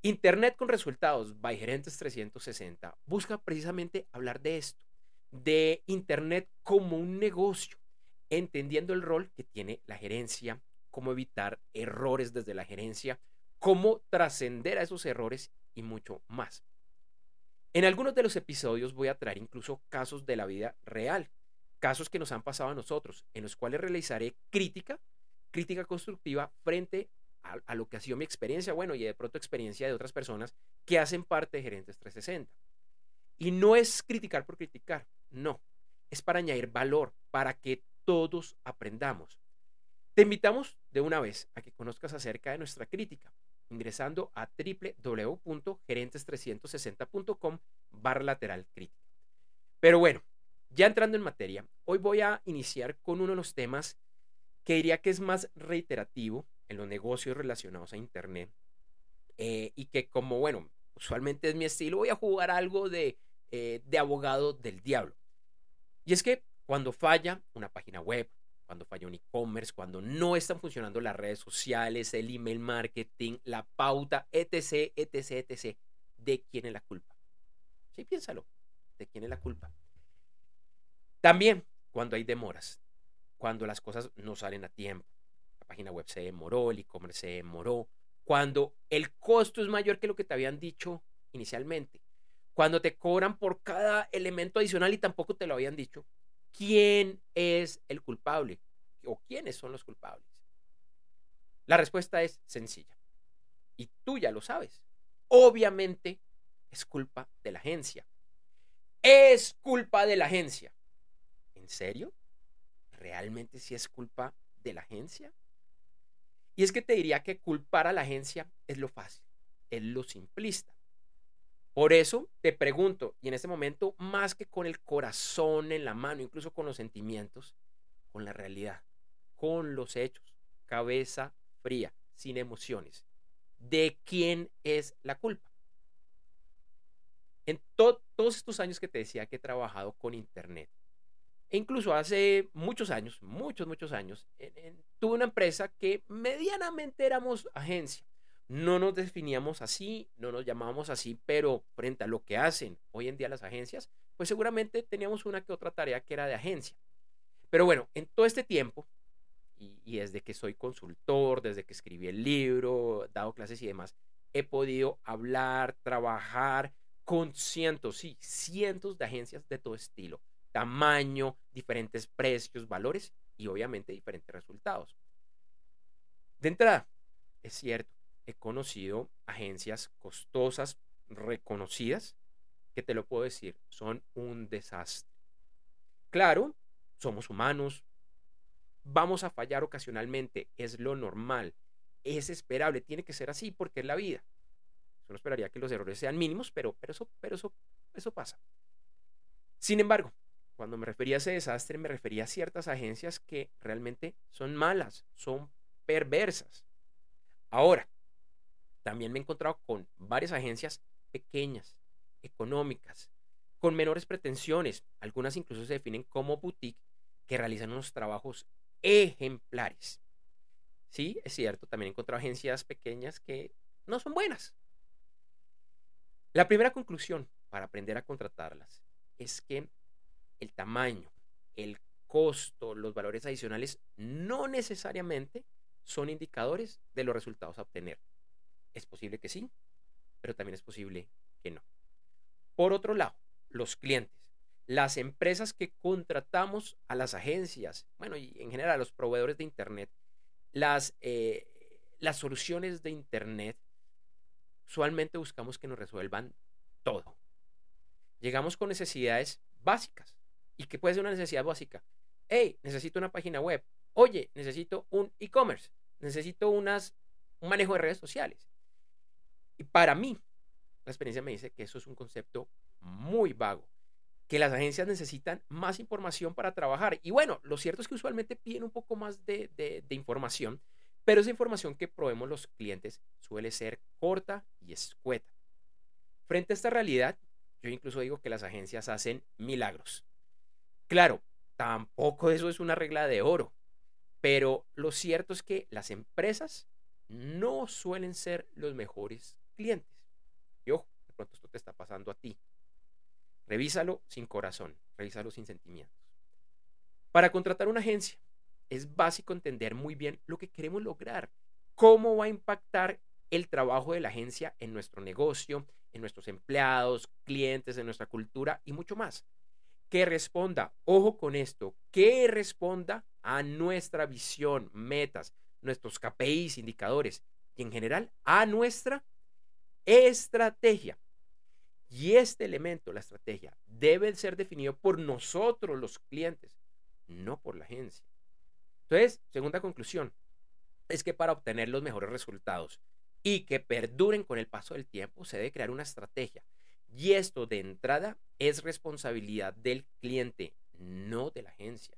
Internet con resultados by Gerentes 360 busca precisamente hablar de esto, de Internet como un negocio, entendiendo el rol que tiene la gerencia, cómo evitar errores desde la gerencia, cómo trascender a esos errores y mucho más. En algunos de los episodios voy a traer incluso casos de la vida real, casos que nos han pasado a nosotros, en los cuales realizaré crítica, crítica constructiva frente a, a, lo que ha sido mi experiencia, bueno, y de pronto experiencia de otras personas que hacen parte de Gerentes 360. Y no es criticar por criticar, no, es para añadir valor, para que todos aprendamos. Te invitamos de una vez a que conozcas acerca de nuestra crítica, ingresando a www.gerentes360.com barra lateral crítica. Pero bueno, ya entrando en materia, hoy voy a iniciar con uno de los temas que diría que es más reiterativo en los negocios relacionados a Internet eh, y que como, bueno, usualmente es mi estilo, voy a jugar algo de, eh, de abogado del diablo. Y es que cuando falla una página web, cuando falla un e-commerce, cuando no están funcionando las redes sociales, el email marketing, la pauta, etc., etc., etc., ¿de quién es la culpa? Sí, piénsalo, ¿de quién es la culpa? También cuando hay demoras, cuando las cosas no salen a tiempo, la página web se demoró, el e-commerce se demoró, cuando el costo es mayor que lo que te habían dicho inicialmente, cuando te cobran por cada elemento adicional y tampoco te lo habían dicho, ¿quién es el culpable? ¿O quiénes son los culpables? La respuesta es sencilla. Y tú ya lo sabes. Obviamente es culpa de la agencia. Es culpa de la agencia. ¿En serio? ¿Realmente sí es culpa de la agencia? Y es que te diría que culpar a la agencia es lo fácil, es lo simplista. Por eso te pregunto, y en este momento, más que con el corazón en la mano, incluso con los sentimientos, con la realidad, con los hechos, cabeza fría, sin emociones, ¿de quién es la culpa? En todos estos años que te decía que he trabajado con Internet, e incluso hace muchos años, muchos, muchos años, tuve una empresa que medianamente éramos agencia no nos definíamos así, no nos llamábamos así, pero frente a lo que hacen hoy en día las agencias, pues seguramente teníamos una que otra tarea que era de agencia. Pero bueno, en todo este tiempo, y, desde que soy consultor, desde que escribí el libro, dado clases y demás, he podido hablar, trabajar con cientos, sí, cientos de agencias de todo estilo, tamaño, diferentes precios, valores y obviamente diferentes resultados. De entrada, es cierto, he conocido agencias costosas, reconocidas, que te lo puedo decir, son un desastre. Claro, somos humanos, vamos a fallar ocasionalmente, es lo normal, es esperable, tiene que ser así porque es la vida. Uno esperaría que los errores sean mínimos, pero, pero, eso, pero eso, eso pasa. Sin embargo, cuando me refería a ese desastre, me refería a ciertas agencias que realmente son malas, son perversas. Ahora, también me he encontrado con varias agencias pequeñas, económicas, con menores pretensiones. Algunas incluso se definen como boutique que realizan unos trabajos ejemplares. Sí, es cierto, también he encontrado agencias pequeñas que no son buenas. La primera conclusión para aprender a contratarlas es que el tamaño, el costo, los valores adicionales no necesariamente son indicadores de los resultados a obtener. Es posible que sí, pero también es posible que no. Por otro lado, los clientes, las empresas que contratamos a las agencias, bueno, y en general a los proveedores de Internet, las, eh, las soluciones de Internet, usualmente buscamos que nos resuelvan todo. Llegamos con necesidades básicas. ¿Y qué puede ser una necesidad básica? Hey, necesito una página web. Oye, necesito un e-commerce. Necesito unas, un manejo de redes sociales. Y para mí, la experiencia me dice que eso es un concepto muy vago, que las agencias necesitan más información para trabajar. Y bueno, lo cierto es que usualmente piden un poco más de, de información, pero esa información que probemos los clientes suele ser corta y escueta. Frente a esta realidad, yo incluso digo que las agencias hacen milagros. Claro, tampoco eso es una regla de oro, pero lo cierto es que las empresas no suelen ser los mejores clientes. Y ojo, de pronto esto te está pasando a ti. Revísalo sin corazón, revísalo sin sentimientos. Para contratar una agencia, es básico entender muy bien lo que queremos lograr, cómo va a impactar el trabajo de la agencia en nuestro negocio, en nuestros empleados, clientes, en nuestra cultura y mucho más. Que responda, ojo con esto, que responda a nuestra visión, metas, nuestros KPIs, indicadores y en general a nuestra estrategia. Y este elemento, la estrategia, debe ser definido por nosotros los clientes, no por la agencia. Entonces, segunda conclusión, es que para obtener los mejores resultados y que perduren con el paso del tiempo, se debe crear una estrategia. Y esto de entrada es responsabilidad del cliente, no de la agencia.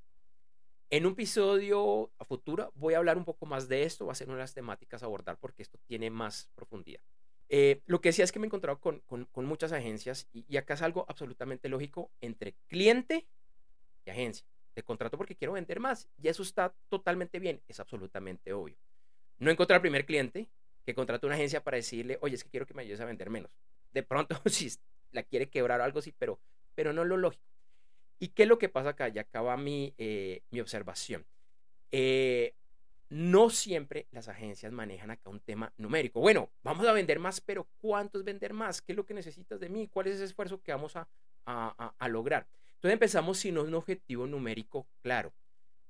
En un episodio a futuro voy a hablar un poco más de esto, va a ser una de las temáticas a abordar porque esto tiene más profundidad. Eh, lo que decía es que me he encontrado con, muchas agencias y, y, acá es algo absolutamente lógico entre cliente y agencia. Te contrato porque quiero vender más y eso está totalmente bien, es absolutamente obvio. No encontrar al primer cliente que contrata una agencia para decirle, oye, es que quiero que me ayudes a vender menos. De pronto, si la quiere quebrar o algo así, pero, pero no lo lógico. ¿Y qué es lo que pasa acá? Ya acaba mi, eh, mi observación. Eh, no siempre las agencias manejan acá un tema numérico. Bueno, vamos a vender más, pero ¿cuánto es vender más? ¿Qué es lo que necesitas de mí? ¿Cuál es ese esfuerzo que vamos a, a, a lograr? Entonces empezamos sin un objetivo numérico claro.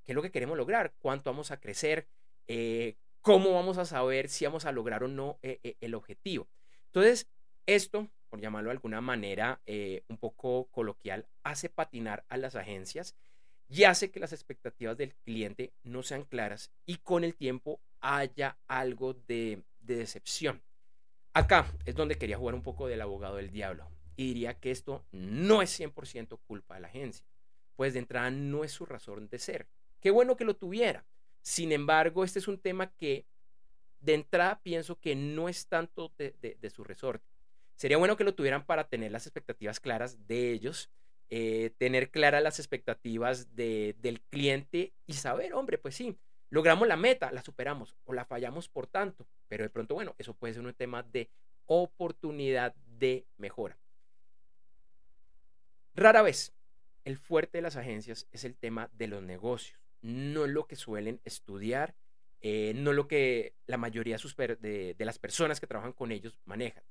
¿Qué es lo que queremos lograr? ¿Cuánto vamos a crecer? Eh, ¿Cómo vamos a saber si vamos a lograr o no el objetivo? Entonces, esto por llamarlo de alguna manera eh, un poco coloquial, hace patinar a las agencias y hace que las expectativas del cliente no sean claras y con el tiempo haya algo de, decepción. Acá es donde quería jugar un poco del abogado del diablo y diría que esto no es 100% culpa de la agencia, pues de entrada no es su razón de ser. Qué bueno que lo tuviera. Sin embargo, este es un tema que de entrada pienso que no es tanto de, de su resorte. Sería bueno que lo tuvieran para tener las expectativas claras de ellos, eh, tener claras las expectativas del cliente y saber, hombre, pues sí, logramos la meta, la superamos o la fallamos por tanto, pero de pronto, bueno, eso puede ser un tema de oportunidad de mejora. Rara vez, el fuerte de las agencias es el tema de los negocios, no lo que suelen estudiar, eh, no lo que la mayoría de las personas que trabajan con ellos manejan.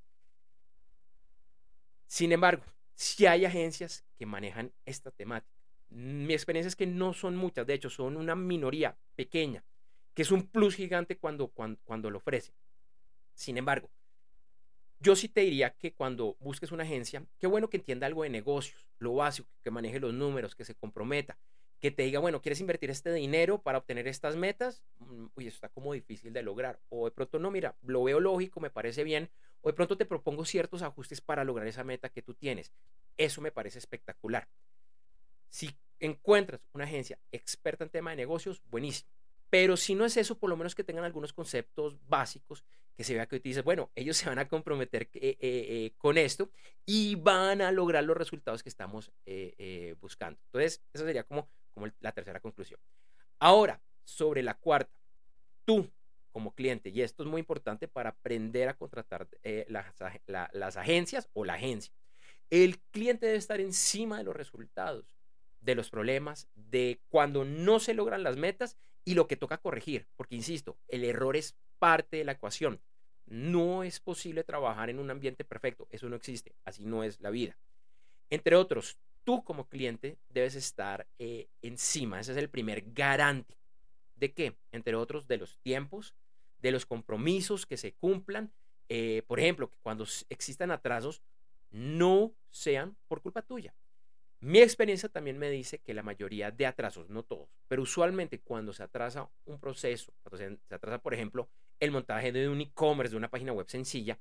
Sin embargo, si hay agencias que manejan esta temática. Mi experiencia es que no son muchas, de hecho son una minoría pequeña, que es un plus gigante cuando, cuando, lo ofrece. Sin embargo, yo sí te diría que cuando busques una agencia, qué bueno que entienda algo de negocios, lo básico, que maneje los números, que se comprometa, que te diga, bueno, ¿quieres invertir este dinero para obtener estas metas? Mm, uy, eso está como difícil de lograr. O de pronto, no, mira, lo veo lógico, me parece bien. O de pronto te propongo ciertos ajustes para lograr esa meta que tú tienes. Eso me parece espectacular. Si encuentras una agencia experta en tema de negocios, buenísimo. Pero si no es eso, por lo menos que tengan algunos conceptos básicos, que se vea que tú dices, bueno, ellos se van a comprometer eh, eh, eh, con esto y van a lograr los resultados que estamos buscando. Entonces, esa sería como la tercera conclusión. Ahora, sobre la cuarta, tú como cliente, y esto es muy importante para aprender a contratar eh, las, agencias o la agencia. El cliente debe estar encima de los resultados, de los problemas, de cuando no se logran las metas y lo que toca corregir, porque insisto, el error es parte de la ecuación. No es posible trabajar en un ambiente perfecto, eso no existe, así no es la vida. Entre otros, tú como cliente debes estar eh, encima. Ese es el primer garante. ¿De qué? Entre otros, de los tiempos, de los compromisos que se cumplan. Eh, por ejemplo, que cuando existan atrasos, no sean por culpa tuya. Mi experiencia también me dice que la mayoría de atrasos, no todos, pero usualmente cuando se atrasa un proceso, cuando se, atrasa, por ejemplo, el montaje de un e-commerce, de una página web sencilla,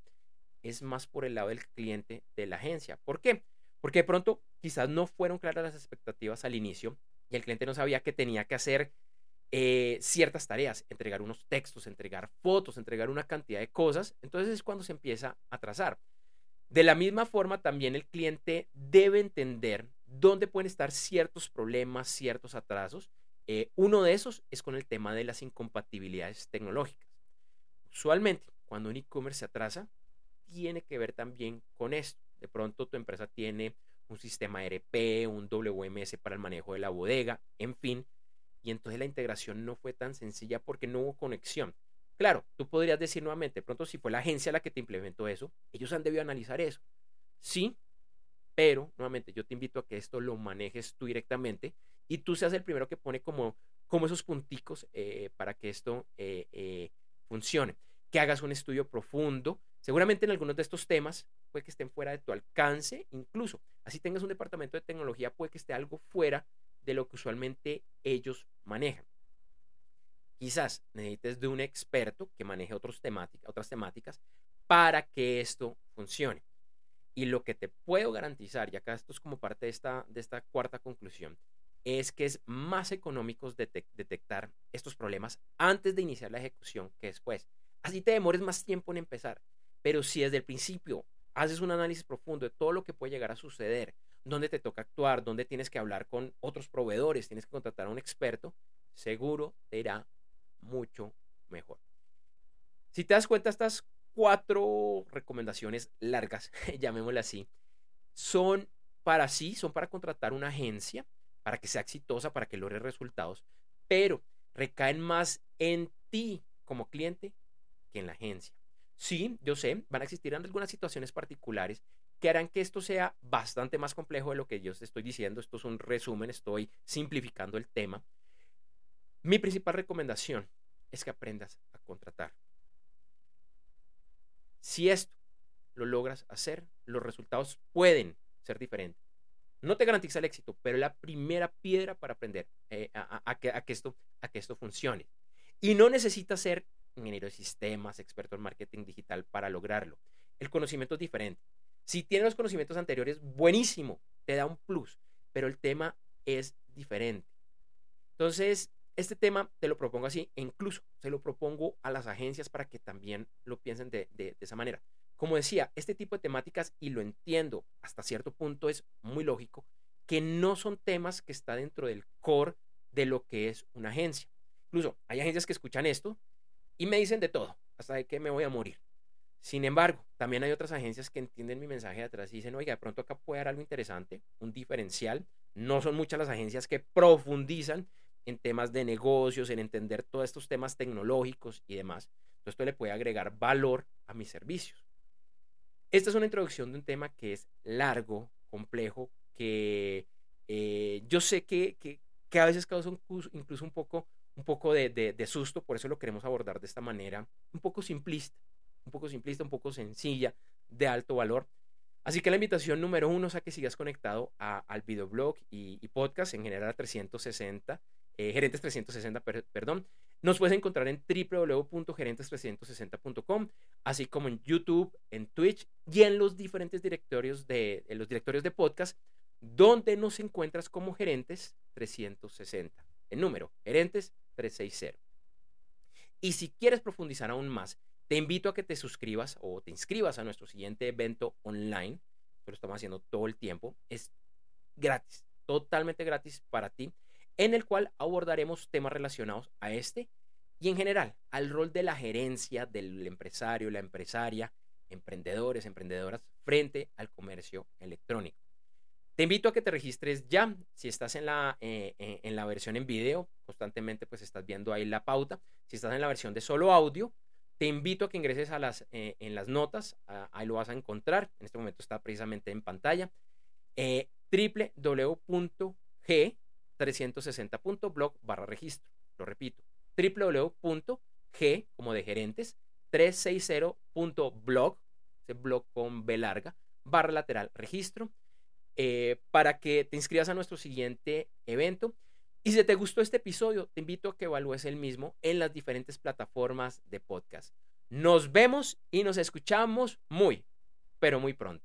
es más por el lado del cliente de la agencia. ¿Por qué? Porque de pronto quizás no fueron claras las expectativas al inicio y el cliente no sabía que tenía que hacer eh, ciertas tareas, entregar unos textos, entregar fotos, entregar una cantidad de cosas. Entonces es cuando se empieza a trazar. De la misma forma, también el cliente debe entender dónde pueden estar ciertos problemas, ciertos atrasos. Eh, uno de esos es con el tema de las incompatibilidades tecnológicas. Usualmente, cuando un e-commerce se atrasa, tiene que ver también con esto. De pronto tu empresa tiene un sistema ERP, un WMS para el manejo de la bodega, en fin. Y entonces la integración no fue tan sencilla porque no hubo conexión. Claro, tú podrías decir nuevamente, pronto si fue la agencia la que te implementó eso, ellos han debido analizar eso. Sí, pero nuevamente yo te invito a que esto lo manejes tú directamente y tú seas el primero que pone como, como esos punticos eh, para que esto eh, eh, funcione. Que hagas un estudio profundo. Seguramente en algunos de estos temas puede que estén fuera de tu alcance, incluso así tengas un departamento de tecnología, puede que esté algo fuera de lo que usualmente ellos manejan. Quizás necesites de un experto que maneje otros otras temáticas para que esto funcione. Y lo que te puedo garantizar, y acá esto es como parte de esta, de esta cuarta conclusión, es que es más económico detectar estos problemas antes de iniciar la ejecución que después. Así te demores más tiempo en empezar. Pero si desde el principio haces un análisis profundo de todo lo que puede llegar a suceder, dónde te toca actuar, dónde tienes que hablar con otros proveedores, tienes que contratar a un experto, seguro te irá mucho mejor. Si te das cuenta, estas cuatro recomendaciones largas, llamémosle así, son para sí, son para contratar una agencia, para que sea exitosa, para que logre resultados, pero recaen más en ti como cliente que en la agencia. Sí, yo sé, van a existir algunas situaciones particulares que harán que esto sea bastante más complejo de lo que yo te estoy diciendo. Esto es un resumen, estoy simplificando el tema. Mi principal recomendación es que aprendas a contratar. Si esto lo logras hacer, los resultados pueden ser diferentes. No te garantiza el éxito, pero es la primera piedra para aprender eh, a, que, esto, a que esto funcione. Y no necesitas ser ingeniero de sistemas, experto en marketing digital para lograrlo. El conocimiento es diferente. Si tienes los conocimientos anteriores, buenísimo, te da un plus, pero el tema es diferente. Entonces, este tema te lo propongo así e incluso se lo propongo a las agencias para que también lo piensen de, de, esa manera. Como decía, este tipo de temáticas, y lo entiendo hasta cierto punto, es muy lógico, que no son temas que está dentro del core de lo que es una agencia. Incluso hay agencias que escuchan esto y me dicen de todo, hasta de que me voy a morir. Sin embargo, también hay otras agencias que entienden mi mensaje de atrás y dicen, oiga, de pronto acá puede haber algo interesante, un diferencial. No son muchas las agencias que profundizan en temas de negocios, en entender todos estos temas tecnológicos y demás. Entonces, esto le puede agregar valor a mis servicios. Esta es una introducción de un tema que es largo, complejo, que eh, yo sé que, que, a veces causa incluso un poco, un poco de, de, susto, por eso lo queremos abordar de esta manera, un poco simplista, un poco simplista, un poco sencilla, de alto valor. Así que la invitación número uno es a que sigas conectado al videoblog y, y podcast en general a 360 eh, gerentes 360, perdón. Nos puedes encontrar en www.gerentes360.com, así como en YouTube, en Twitch y en los diferentes directorios de, los directorios de podcast, donde nos encuentras como Gerentes 360. El número, Gerentes 360. Y si quieres profundizar aún más, te invito a que te suscribas o te inscribas a nuestro siguiente evento online. Lo estamos haciendo todo el tiempo. Es gratis, totalmente gratis para ti en el cual abordaremos temas relacionados a este y en general al rol de la gerencia, del empresario, la empresaria, emprendedores, emprendedoras frente al comercio electrónico. Te invito a que te registres ya. Si estás en la, eh, eh, en la versión en video, constantemente pues estás viendo ahí la pauta. Si estás en la versión de solo audio, te invito a que ingreses a las, eh, en las notas. ahí lo vas a encontrar. En este momento está precisamente en pantalla. www.g 360.blog barra registro. Lo repito, www.g como de gerentes 360.blog, ese blog con B larga, barra lateral registro, eh, para que te inscribas a nuestro siguiente evento. Y si te gustó este episodio, te invito a que evalúes el mismo en las diferentes plataformas de podcast. Nos vemos y nos escuchamos muy, pero muy pronto.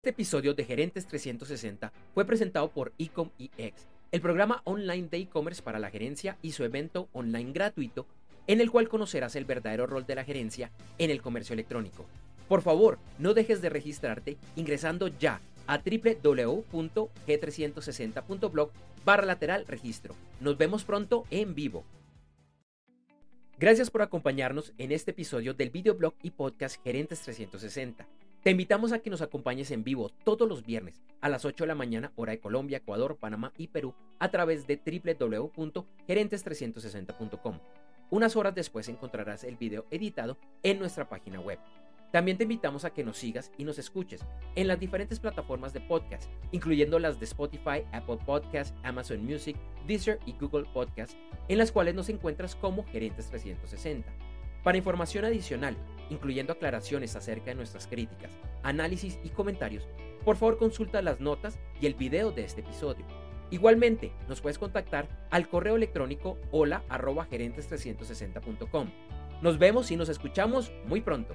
Este episodio de Gerentes 360 fue presentado por Ecom EX, el programa online de e-commerce para la gerencia y su evento online gratuito en el cual conocerás el verdadero rol de la gerencia en el comercio electrónico. Por favor, no dejes de registrarte ingresando ya a www.g360.blog barra lateral registro. Nos vemos pronto en vivo. Gracias por acompañarnos en este episodio del videoblog y podcast Gerentes 360. Te invitamos a que nos acompañes en vivo todos los viernes a las 8 de la mañana, hora de Colombia, Ecuador, Panamá y Perú, a través de www.gerentes360.com. Unas horas después encontrarás el video editado en nuestra página web. También te invitamos a que nos sigas y nos escuches en las diferentes plataformas de podcast, incluyendo las de Spotify, Apple Podcasts, Amazon Music, Deezer y Google Podcasts, en las cuales nos encuentras como Gerentes 360. Para información adicional, incluyendo aclaraciones acerca de nuestras críticas, análisis y comentarios, por favor consulta las notas y el video de este episodio. Igualmente, nos puedes contactar al correo electrónico hola gerentes360.com. Nos vemos y nos escuchamos muy pronto.